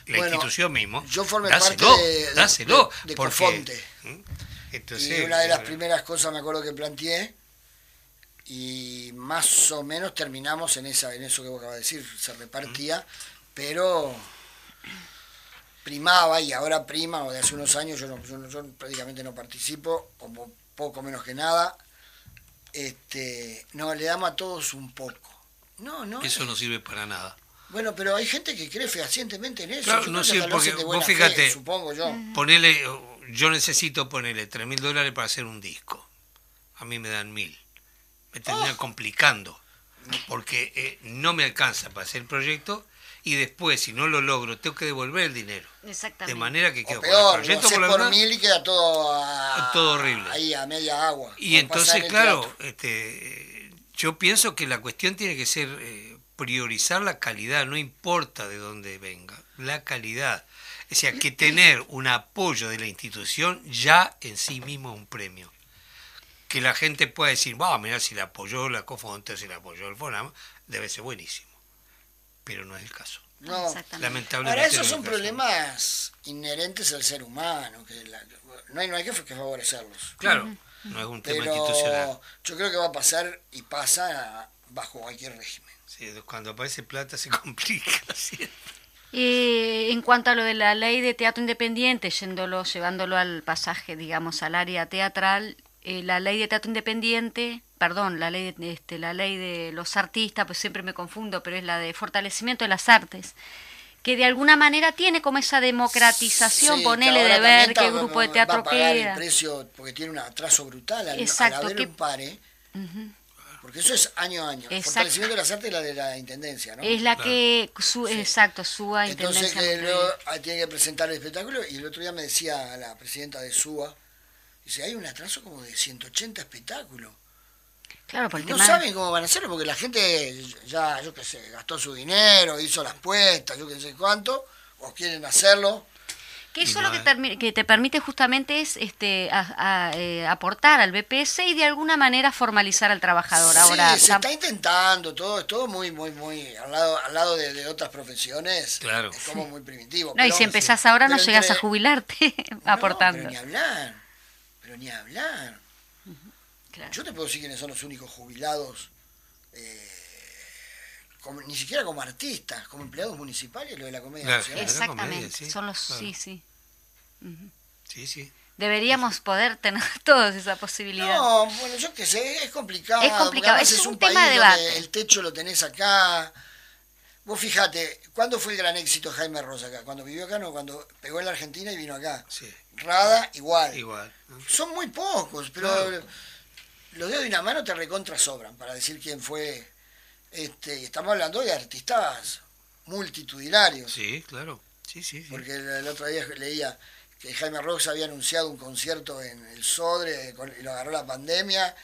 la institución mismo, yo formé dáselo, parte de, dáselo, de, y una de las primeras cosas me acuerdo que planteé, y más o menos terminamos en esa en eso que vos acabas de decir, se repartía, pero primaba y ahora prima, o de hace unos años yo, yo, prácticamente no participo, como poco menos que nada, este, no, le damos a todos un poco. No, no. Eso no sirve para nada. Bueno, pero hay gente que cree fehacientemente en eso. Claro, no sirve porque vos fíjate, supongo yo. Ponele yo necesito ponerle tres mil dólares para hacer un disco. A mí me dan mil. Me terminan oh. complicando. porque eh, no me alcanza para hacer el proyecto y después, si no lo logro, tengo que devolver el dinero. Exactamente. De manera que quedo o peor, con el proyecto lo por, mil y queda todo, a- Todo horrible. ahí a media agua. Y entonces, claro, este, yo pienso que la cuestión tiene que ser eh, priorizar la calidad, no importa de dónde venga, la calidad. O sea, que tener un apoyo de la institución ya en sí mismo es un premio. Que la gente pueda decir, va, mira, si la apoyó la Cofonte, si la apoyó el FONAM, debe ser buenísimo. Pero no es el caso. No. Exactamente. Lamentablemente. Ahora, esos no es son caso. problemas inherentes al ser humano, que la- no, hay, no hay que, que favorecerlos. Claro, no es un tema Pero institucional. yo creo que va a pasar y pasa bajo cualquier régimen. Sí, cuando aparece plata se complica. ¿sí? Eh, en cuanto a lo de la ley de teatro independiente, yéndolo, llevándolo al pasaje, digamos, al área teatral, eh, la ley de teatro independiente, perdón, la ley de, este, la ley de los artistas, pues siempre me confundo, pero es la de fortalecimiento de las artes, que de alguna manera tiene como esa democratización, Sí, ponele que de ver qué grupo de va teatro a pagar queda. el precio porque tiene un atraso brutal al, Exacto, al haber que- un pare. Porque eso es año a año. Exacto. Fortalecimiento de las artes es la de la intendencia, ¿no? Es la Claro. que, su, exacto, Entonces intendencia. que Montevideo. luego tiene que presentar el espectáculo y el otro día me decía la presidenta de SUA, dice, hay un atraso como de 180 espectáculos. Claro, por el No tema... saben cómo van a hacerlo porque la gente ya, yo qué sé, gastó su dinero, hizo las puestas, yo qué sé cuánto, o quieren hacerlo. Que eso no lo que, te permite justamente es este a- a, eh, aportar al BPS y de alguna manera formalizar al trabajador. Ahora, se está intentando, todo, es todo muy, muy, muy, al lado, al lado de, de otras profesiones, Claro. es como muy primitivo. no, y si empezás ahora no pero llegas a entre- jubilarte No, aportando. pero ni hablar, pero ni hablar. Claro. Yo te puedo decir quiénes son los únicos jubilados, eh, como- ni siquiera como artistas, como empleados municipales, lo de la Comedia Claro, Nacional. Exactamente, comedia, sí, son los claro. sí, sí. Sí, sí. Deberíamos poder tener todos esa posibilidad. No, bueno, yo qué sé, es complicado. Es complicado, además es un tema de donde debate. El techo lo tenés acá. Vos fíjate, ¿cuándo fue el gran éxito Jaime Rosa acá? ¿Cuando vivió acá? No, cuando pegó en la Argentina y vino acá. Sí, Rada, igual. igual. ¿no? Son muy pocos, pero Claro. Los dedos de una mano te recontra sobran para decir quién fue. Este, y estamos hablando de artistas multitudinarios. Sí, claro. Sí, sí, sí. Porque el, el otro día leía que Jaime Ross había anunciado un concierto en el Sodre con- y lo agarró la pandemia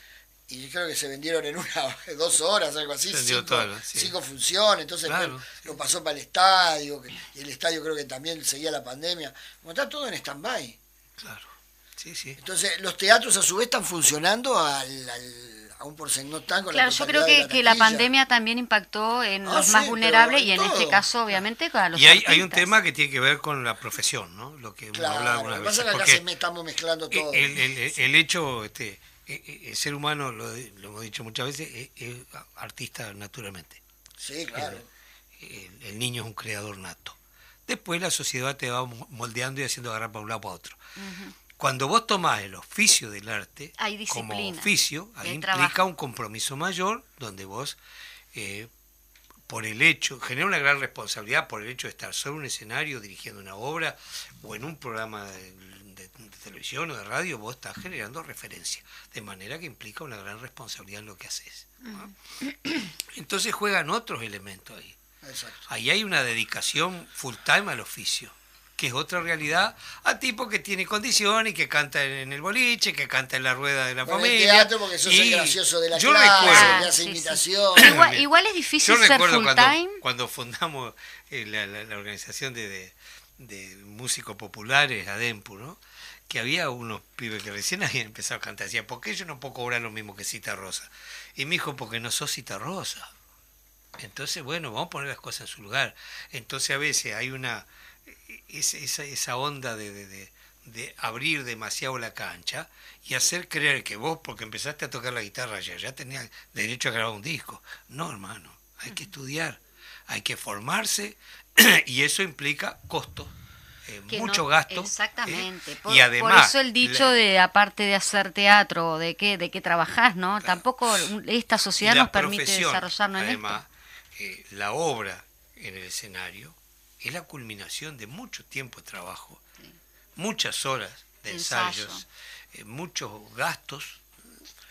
y creo que se vendieron en una dos horas, algo así, Vendió cinco, todo, sí. cinco funciones, entonces Claro, lo pasó para el estadio, y el estadio creo que también seguía la pandemia. Como está todo en stand-by. Claro. Sí, sí. Entonces los teatros a su vez están funcionando al, al- a un porcentaje, no están con Claro, la yo creo que, de que la pandemia también impactó en Ah, los sí, más vulnerables en y en este caso, obviamente, a los Y hay, hay un tema que tiene que ver con la profesión, ¿no? Lo que hemos hablado Claro, lo algunas que pasa veces. es que estamos mezclando todo. el, el- el hecho, este, e- e- el ser humano, lo, lo hemos dicho muchas veces, es, es artista naturalmente. Sí, claro. El, el niño es un creador nato. Después la sociedad te va mo- moldeando y haciendo agarrar para un lado para otro. Cuando vos tomás el oficio del arte Hay como oficio, ahí implica trabajo. un compromiso mayor donde vos, eh, por el hecho, genera una gran responsabilidad por el hecho de estar sobre un escenario dirigiendo una obra o en un programa de, de- de televisión o de radio, vos estás generando referencia, de manera que implica una gran responsabilidad en lo que haces. ¿no? Entonces juegan otros elementos ahí. Exacto. Ahí hay una dedicación full time al oficio, que es otra realidad a tipo que tiene condición y que canta en el boliche, que canta en la rueda de la Bueno, el familia. teatro porque sos el gracioso de la yo clase, recuerdo, que hace Sí. Igual, igual es difícil yo ser recuerdo full cuando, time. cuando fundamos eh, la, la- la organización de, de- de músicos populares, ADEMPU, ¿no? que había unos pibes que recién habían empezado a cantar. Decían, ¿por qué yo no puedo cobrar lo mismo que Cita Rosa? Y me dijo, porque no sos Cita Rosa. Entonces, bueno, vamos a poner las cosas en su lugar. Entonces, a veces hay una. Es- Esa, esa onda de, de- de- de abrir demasiado la cancha y hacer creer que vos, porque empezaste a tocar la guitarra ayer, ya tenías derecho a grabar un disco. No, hermano, hay que estudiar, hay que formarse y eso implica costos. eh, mucho no- gasto ¿eh? Exactamente. Por, y además por eso el dicho la- de aparte de hacer teatro, de qué, de qué trabajás, ¿no? Tampoco esta sociedad nos permite desarrollarnos en además, eh, la obra en el escenario es la culminación de mucho tiempo de trabajo, muchas horas de Ensayo. ensayos, eh, muchos gastos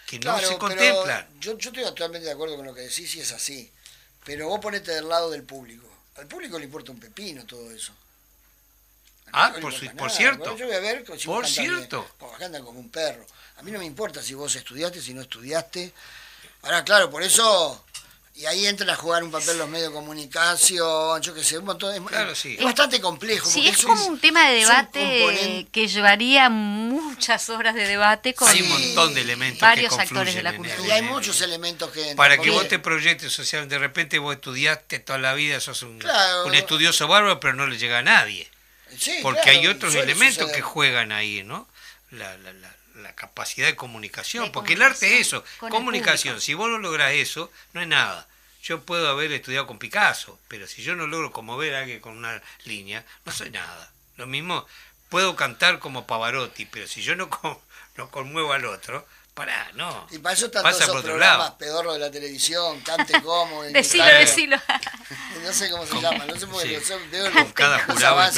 que no se contemplan. Yo, yo estoy totalmente de acuerdo con lo que decís y es así. Pero vos ponete del lado del público. Al público le importa un pepino todo eso. Ah, por, por cierto. yo voy a ver si por cierto. Andan como un perro. A mí no me importa si vos estudiaste, si no estudiaste. Ahora, claro, por eso y ahí entran a jugar un papel los medios de comunicación, yo qué sé, un montón. Es, claro, sí. es bastante complejo. Sí, es como un, tema de debate que llevaría muchas horas de debate con hay un montón de elementos varios actores de la cultura. Y hay muchos elementos que... Para que vos te proyectes social, de repente vos estudiaste toda la vida, sos un, un estudioso bárbaro, pero no le llega a nadie. porque hay otros elementos que juegan ahí, ¿no? la, la, la la capacidad de comunicación, porque el arte es eso, comunicación. Si vos no lográs eso, no es nada. Yo puedo haber estudiado con Picasso, pero si yo no logro conmover a alguien con una línea, no soy nada. Lo mismo, puedo cantar como Pavarotti, pero si yo no, no conmuevo al otro, Pará, no. Y para eso están todos esos programas pedorro de la televisión, cante como. decilo, decilo. no sé cómo se llama, no sé por qué. cada jurado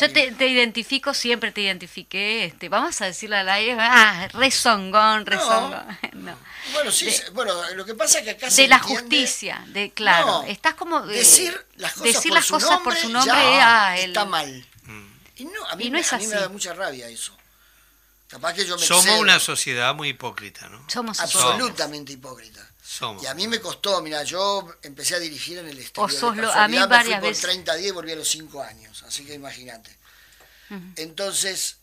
Yo te, te, identifico, siempre te identifiqué. Este, vamos a decirle al aire, ah, rezongón, rezongón. No. Bueno, sí, bueno, lo que pasa es que acá De la justicia, de claro. estás como. Eh, decir las cosas, decir por, las su cosas nombre, por su nombre ah, está mal. Mm. Y no, a mí, no es a mí me da mucha rabia eso. Somos una sociedad muy hipócrita, ¿no? Somos absolutamente hipócrita. Somos. Y a mí me costó, mira, yo empecé a dirigir en el exterior. a mí varias me fui por 30 días y volví a los 5 años, así que imagínate. Entonces,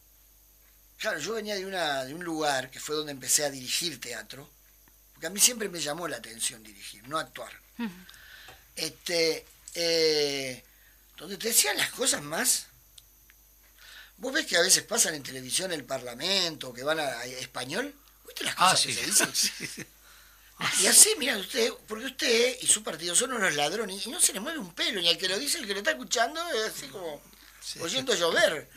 claro, yo venía de, una, de un lugar que fue donde empecé a dirigir teatro, porque a mí siempre me llamó la atención dirigir, no actuar. Este, eh, donde te decían las cosas más Vos ves que a veces pasan en televisión el Parlamento, que van a, español. ¿Viste las cosas ah, que se dicen? Y así, mira usted, porque usted y su partido son unos ladrones y no se le mueve un pelo, ni el que lo dice, el que lo está escuchando, es así como oyendo llover.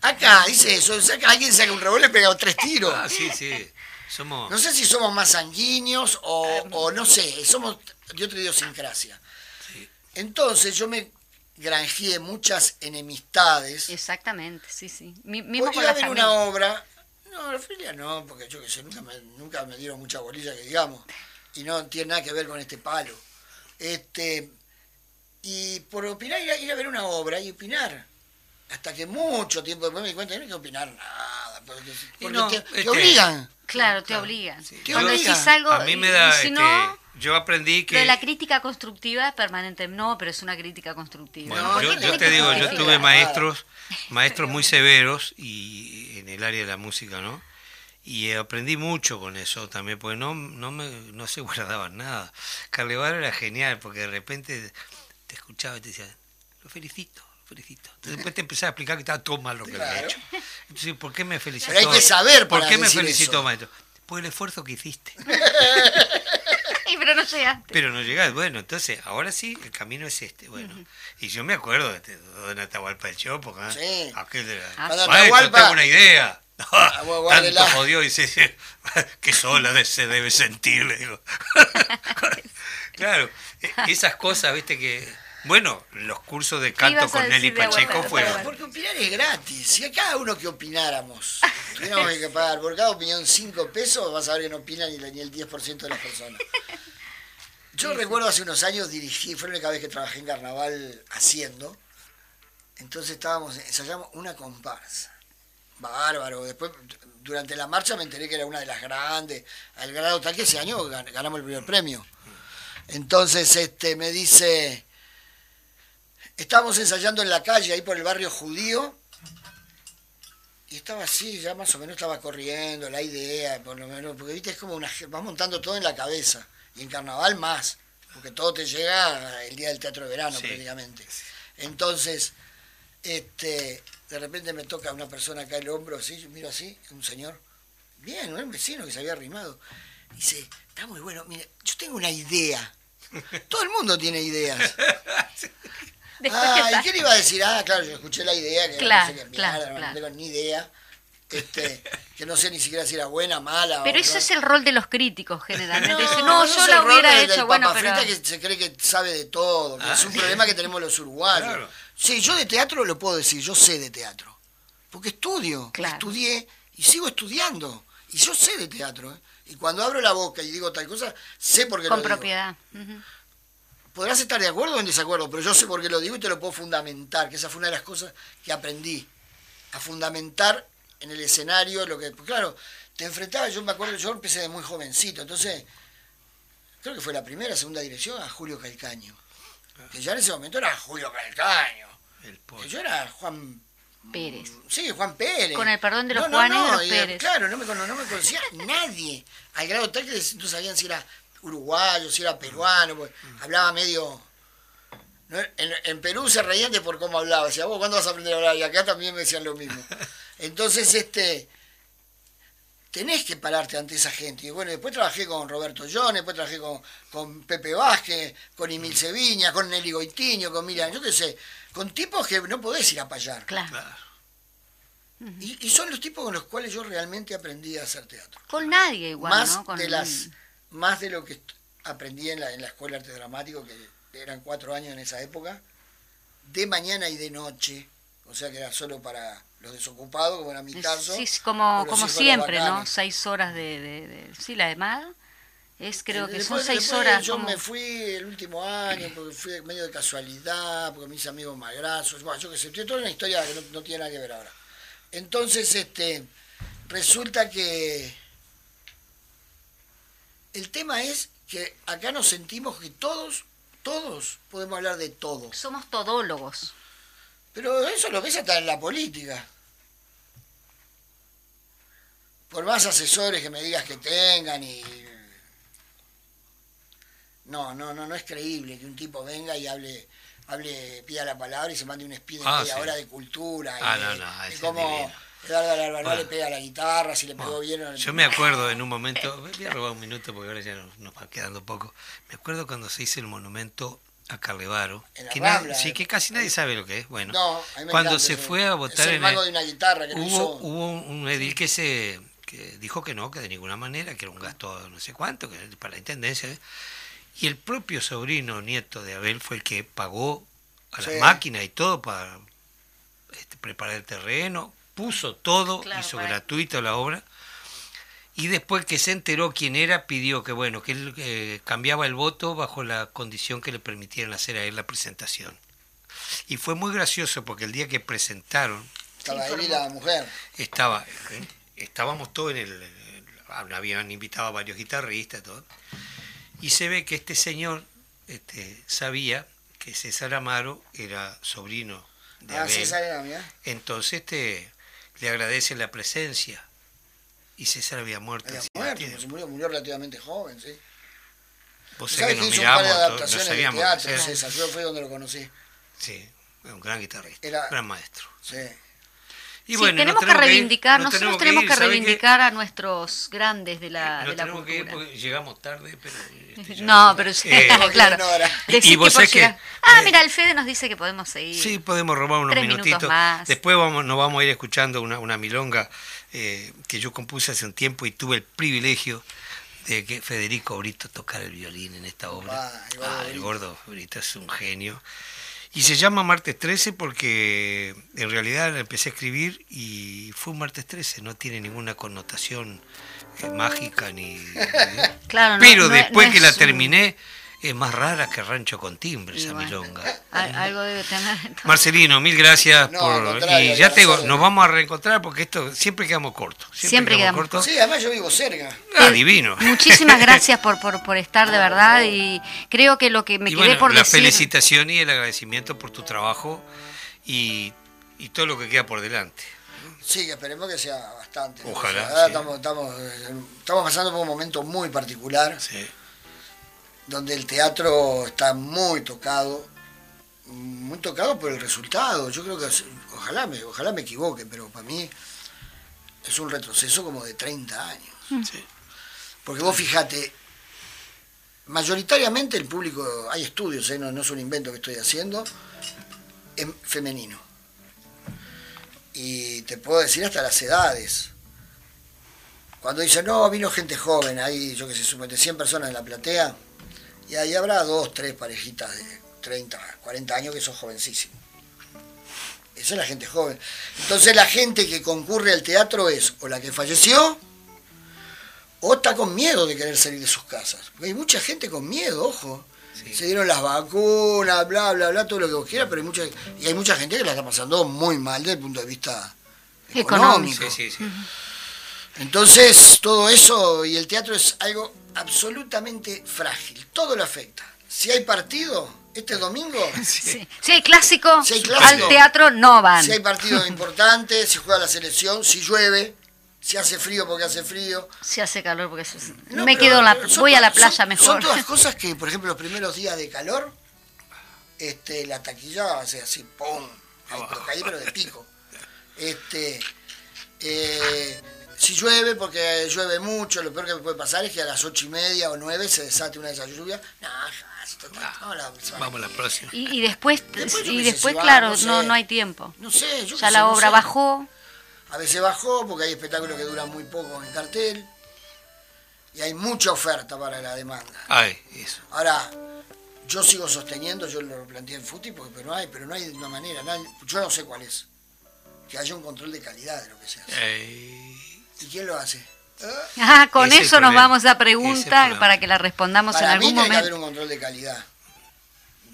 Acá dice eso, alguien saca un revólver y pega tres tiros. Ah, sí, sí. Somos... No sé si somos más sanguíneos o, o no sé, somos de otra idiosincrasia. Entonces yo me granjeé muchas enemistades. Exactamente, sí, sí. mismo Podría haber una obra. No, la familia no, porque yo que sé, nunca me, nunca me dieron mucha bolilla, que digamos. Y no tiene nada que ver con este palo. Este, y por opinar, ir a, ver una obra y opinar. Hasta que mucho tiempo después me di cuenta que no hay que opinar nada. Porque, te, este, obligan. Claro, te obligan. Cuando decís algo, a mí me da, si este, no, yo aprendí que... la crítica constructiva es permanente, no, pero es una crítica constructiva. Bueno, yo, te digo, yo tuve maestros, maestros muy severos y en el área de la música, ¿no? Y aprendí mucho con eso también, porque no, no, me, no se guardaban nada. Carlevaro era genial, porque de repente te escuchaba y te decía, lo felicito, lo felicito. después te empezaba a explicar que estaba todo mal lo que había hecho. Entonces, ¿por qué me felicitó? Pero hay que saber ¿Por qué me felicitó, maestro? Por el esfuerzo que hiciste. pero no llegaste. Pero no llegaste. Bueno, entonces, ahora sí, el camino es este. Bueno, y yo me acuerdo de, este, de Atahualpa del Chopo. ¿eh? Sí. Aquel de la... Ah, Maestro, tengo una idea. tanto jodió y dice, qué sola se debe sentir, le digo. claro, e, esas cosas, viste, que bueno, los cursos de canto con Nelly Pacheco fueron. Porque opinar es gratis. Si a cada uno que opináramos tuviéramos que pagar por cada opinión 5 pesos, vas a ver que no opina ni, el 10% de las personas. Yo recuerdo hace unos años dirigí, fue la única vez que trabajé en carnaval haciendo. Entonces estábamos, ensayamos una comparsa. Bárbaro. Después, durante la marcha me enteré que era una de las grandes, al grado tal que ese año ganamos el primer premio. Entonces este me dice, Estábamos ensayando en la calle, ahí por el barrio judío, y estaba así, ya más o menos estaba corriendo la idea, por lo menos, porque viste, es como una. vas montando todo en la cabeza, y en carnaval más, porque todo te llega el día del teatro de verano prácticamente. Entonces, este, de repente me toca una persona acá el hombro, así, yo miro así, un señor, bien, un vecino que se había arrimado, dice, está muy bueno, mire, yo tengo una idea. Todo el mundo tiene ideas. Ah, ¿y qué le iba a decir? Ah, claro, yo escuché la idea, que no sé qué claro, no tengo ni idea. Este, que no sé ni siquiera si era buena, mala. Pero eso es el rol de los críticos generalmente. No, yo lo hubiera hecho. bueno, pero... que se cree que sabe de todo, que es un ah. problema que tenemos los uruguayos. Sí, yo de teatro lo puedo decir, yo sé de teatro. Porque estudio, estudié y sigo estudiando. Y yo sé de teatro, ¿eh? Y cuando abro la boca y digo tal cosa, sé por qué Con lo digo. propiedad. Podrás estar de acuerdo o en desacuerdo, pero yo sé por qué lo digo y te lo puedo fundamentar, que esa fue una de las cosas que aprendí. A fundamentar en el escenario lo que. pues claro, te enfrentaba, yo me acuerdo, yo empecé de muy jovencito, entonces. Creo que fue la primera, segunda dirección a Julio Calcaño. Que ya en ese momento era Julio Calcaño. El Que yo era Juan Pérez. Sí, Juan Pérez. Con el perdón de los No, no, Juanes y no, los y, Pérez. Claro, no me, cono- no me conocía nadie. Al grado tal que no sabían si era uruguayo, si era peruano, porque hablaba medio... ¿no? En, en Perú se reían de por cómo hablaba. Decía, vos, ¿cuándo vas a aprender a hablar? Y acá también me decían lo mismo. Entonces, este... Tenés que pararte ante esa gente. Y bueno, después trabajé con Roberto Jones, después trabajé con, con Pepe Vázquez, con Emil Seviña, con Nelly Goitiño, con Miriam, yo qué sé, con tipos que no podés ir a payar. Claro. Claro. Y, y son los tipos con los cuales yo realmente aprendí a hacer teatro. Con nadie igual, más ¿no? Con de las más de lo que aprendí en la, en la escuela de arte dramático, que eran cuatro años en esa época, de mañana y de noche, o sea que era solo para los desocupados, como era mi caso. Sí, como, siempre, ¿no? Seis horas de, de, de- Sí, la de Mad es, creo Y que después- son seis horas. Yo como- me fui el último año, porque fui medio de casualidad, porque mis amigos magrasos, bueno, yo qué sé, toda una historia que no, no tiene nada que ver ahora. Entonces, este, resulta que el tema es que acá nos sentimos que todos, todos podemos hablar de todo. Somos todólogos. Pero eso lo ves hasta en la política. Por más asesores que me digas que tengan y... No, no, no, no es creíble que un tipo venga y hable, hable, pida la palabra y se mande un speed de Ah, sí. hora de cultura. Ah, y no, de- no, de cómo Alarbanó Bueno. le pega la guitarra, si le pegó bien o no Yo me acuerdo en un momento, voy a robar un minuto porque ahora ya nos, nos va quedando poco. Me acuerdo cuando se hizo el monumento a Carlevaro, que, Rambla, sí, eh. que casi nadie sabe lo que es. Bueno, No, cuando encanta se fue a votar es el en el- de una guitarra que hubo, hubo un edil que se que dijo que no, que de ninguna manera, que era un gasto no sé cuánto, que para la intendencia. ¿eh? Y el propio sobrino nieto de Abel fue el que pagó a la Sí. máquina y todo para este, preparar el terreno, puso todo, Claro, hizo para- gratuito la obra. Y después que se enteró quién era, pidió que bueno, que él eh, cambiaba el voto bajo la condición que le permitieran hacer a él la presentación. Y fue muy gracioso porque el día que presentaron, Estaba él y la mujer. estaba ¿eh? estábamos todos en el, el- habían invitado a varios guitarristas y todo y se ve que este señor este, sabía que César Amaro era sobrino de Ah, Abel César era mía. entonces este, le agradece la presencia y César había muerto Había murió, murió relativamente joven, sí. vos ¿Sabes sabés que que nos miramos no sabíamos teatro. César? Yo fue donde lo conocí. sí un gran guitarrista Era- gran maestro Sí. Y sí, bueno, tenemos que reivindicar, nos nosotros tenemos ir, que reivindicar a nuestros grandes de la, Nos de la tenemos que ir cultura. porque llegamos tarde pero este, No, pero sí, Eh, claro. Y vos que Ah, eh, mira, el Fede nos dice que podemos seguir. Sí, podemos robar unos minutitos. más. Después vamos, nos vamos a ir escuchando una, una milonga eh, que yo compuse hace un tiempo y tuve el privilegio de que Federico Brito tocara el violín en esta obra. Ah, el gordo Ah, el gordo Brito es un genio. Y se llama Martes 13 porque en realidad la empecé a escribir y fue un martes 13, no tiene ninguna connotación eh, mágica ni... Claro, no- Pero no es- después no que la terminé, es más rara que Rancho con Timbre esa bueno, milonga. al- algo debe tener. Marcelino, mil gracias No, por y ya te digo, nos vamos a reencontrar porque esto siempre quedamos cortos. Siempre quedamos cortos. Sí, además yo vivo cerca. Ah, divino. Muchísimas gracias por, por, por estar de verdad y creo que lo que me y quedé bueno, por la decir... felicitación y el agradecimiento por tu trabajo y, y todo lo que queda por delante. Sí, que esperemos que sea bastante. Ojalá, O sea, ahora sí. estamos, estamos, eh, estamos pasando por un momento muy particular, Sí. Donde el teatro está muy tocado, muy tocado por el resultado. Yo creo que, ojalá me, ojalá me equivoque, pero para mí es un retroceso como de 30 años. Sí. Porque vos fijate, mayoritariamente el público, hay estudios, ¿eh? no, no es un invento que estoy haciendo, es femenino. Y te puedo decir hasta las edades. Cuando dicen, no, vino gente joven, hay, yo que sé, suponete 100 personas en la platea, y ahí habrá dos, tres parejitas de 30, 40 años que son jovencísimos. Esa es la gente joven. Entonces la gente que concurre al teatro es o la que falleció, o está con miedo de querer salir de sus casas. Porque hay mucha gente con miedo, ojo. Se dieron las vacunas, bla, bla, bla, todo lo que vos quieras, pero hay mucha, y hay mucha gente que la está pasando muy mal desde el punto de vista económico. Sí, sí, sí. Entonces, todo eso y el teatro es algo absolutamente frágil. Todo lo afecta. Si hay partido, este domingo. Sí. Si hay clásico, Si hay clásico. al teatro no van. Si hay partido importante, si juega la selección, si llueve, si hace frío porque hace frío. Si hace calor, porque eso es- No, me pero quedo, en la, son voy a la playa son- mejor. Son todas cosas que, por ejemplo, los primeros días de calor, este, la taquilla hace así, ¡pum! Ahí, pero caí, pero de pico. Este, eh, si llueve, porque llueve mucho, lo peor que me puede pasar es que a las ocho y media o nueve se desate una de esas lluvias. No, la- Vamos a la próxima. Y, y después, y después si va, claro, no sé. no, no hay tiempo. No sé, yo Ya sé, la no obra sé. bajó. A veces bajó porque hay espectáculos que duran muy poco en cartel y hay mucha oferta para la demanda. Ay, eso. Ahora, yo sigo sosteniendo, yo lo planteé en Futi, porque pero no hay, pero no hay de una manera, yo no sé cuál es. Que haya un control de calidad de lo que se hace. Eh, ¿Y quién lo hace? ¿Eh? Ah, con Ese eso nos vamos a Ese es el pregunta problema. para que la respondamos en Para mí algún tiene que haber momento. un control de calidad.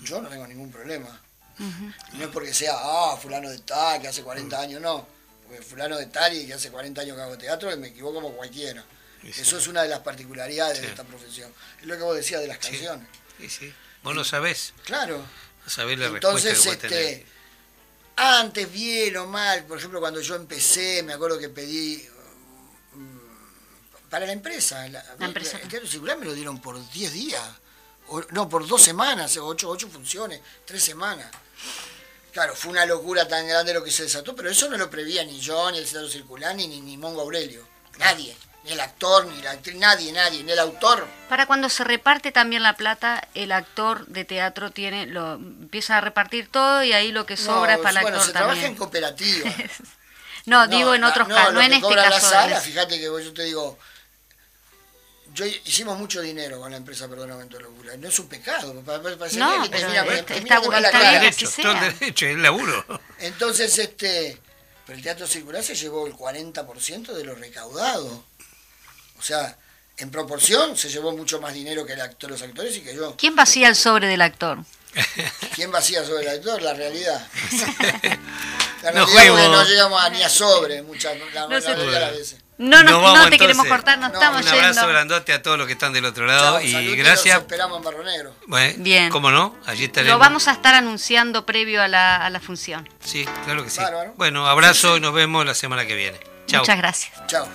Yo no tengo ningún problema. No es porque sea, ah, fulano de tal, que hace 40 años, no. Porque fulano de tal y que hace 40 años que hago teatro, y me equivoco como cualquiera. Sí. Eso es una de las particularidades Sí. de esta profesión. Es lo que vos decías de las canciones. sí, sí. Vos no sabés. Claro. No sabés la Entonces, respuesta que vos este, antes, bien o mal, por ejemplo, cuando yo empecé, me acuerdo que pedí mm, para la empresa. La, La empresa. El teatro circular me lo dieron por 10 días. O- no, por dos semanas, ocho, ocho funciones, tres semanas. Claro, fue una locura tan grande lo que se desató, pero eso no lo prevía ni yo, ni el teatro circular, ni, ni, ni Mongo Aurelio. Nadie. Ni el actor, ni la actriz, nadie, nadie, ni el autor. Para cuando se reparte también la plata, el actor de teatro tiene lo empieza a repartir todo y ahí lo que sobra es para el bueno, actor se trabaja en también. cooperativa. No, digo en otros casos, no en este caso. la sala, fíjate que yo te digo, yo hicimos mucho dinero con la empresa Perdonamiento de Locura. No es un pecado, pa- pa- parece No, que pero mira- este- te está mala está cara. derecho, así todo sea. el derecho, es laburo. Entonces, este, pero el Teatro Circular se llevó el 40% de lo recaudado. O sea, en proporción se llevó mucho más dinero que el actor, los actores y que yo. ¿Quién vacía el sobre del actor? ¿Quién vacía sobre el actor? La realidad. La No realidad porque juego. no llegamos a, ni a sobre muchas, la, No la se- mayoría de las veces. No, no, Nos no, vamos, te queremos entonces. cortar, nos No, estamos Un abrazo yendo. grandote a todos los que están del otro lado Chao, y gracias. Los esperamos en Barro Negro. Bueno, Bien. ¿Cómo no? Allí estaremos. Lo vamos a estar anunciando previo a la, a la función. Sí, claro que sí. Bárbaro. Bueno, abrazo y nos vemos la semana que viene. Chao. Muchas gracias. Chao.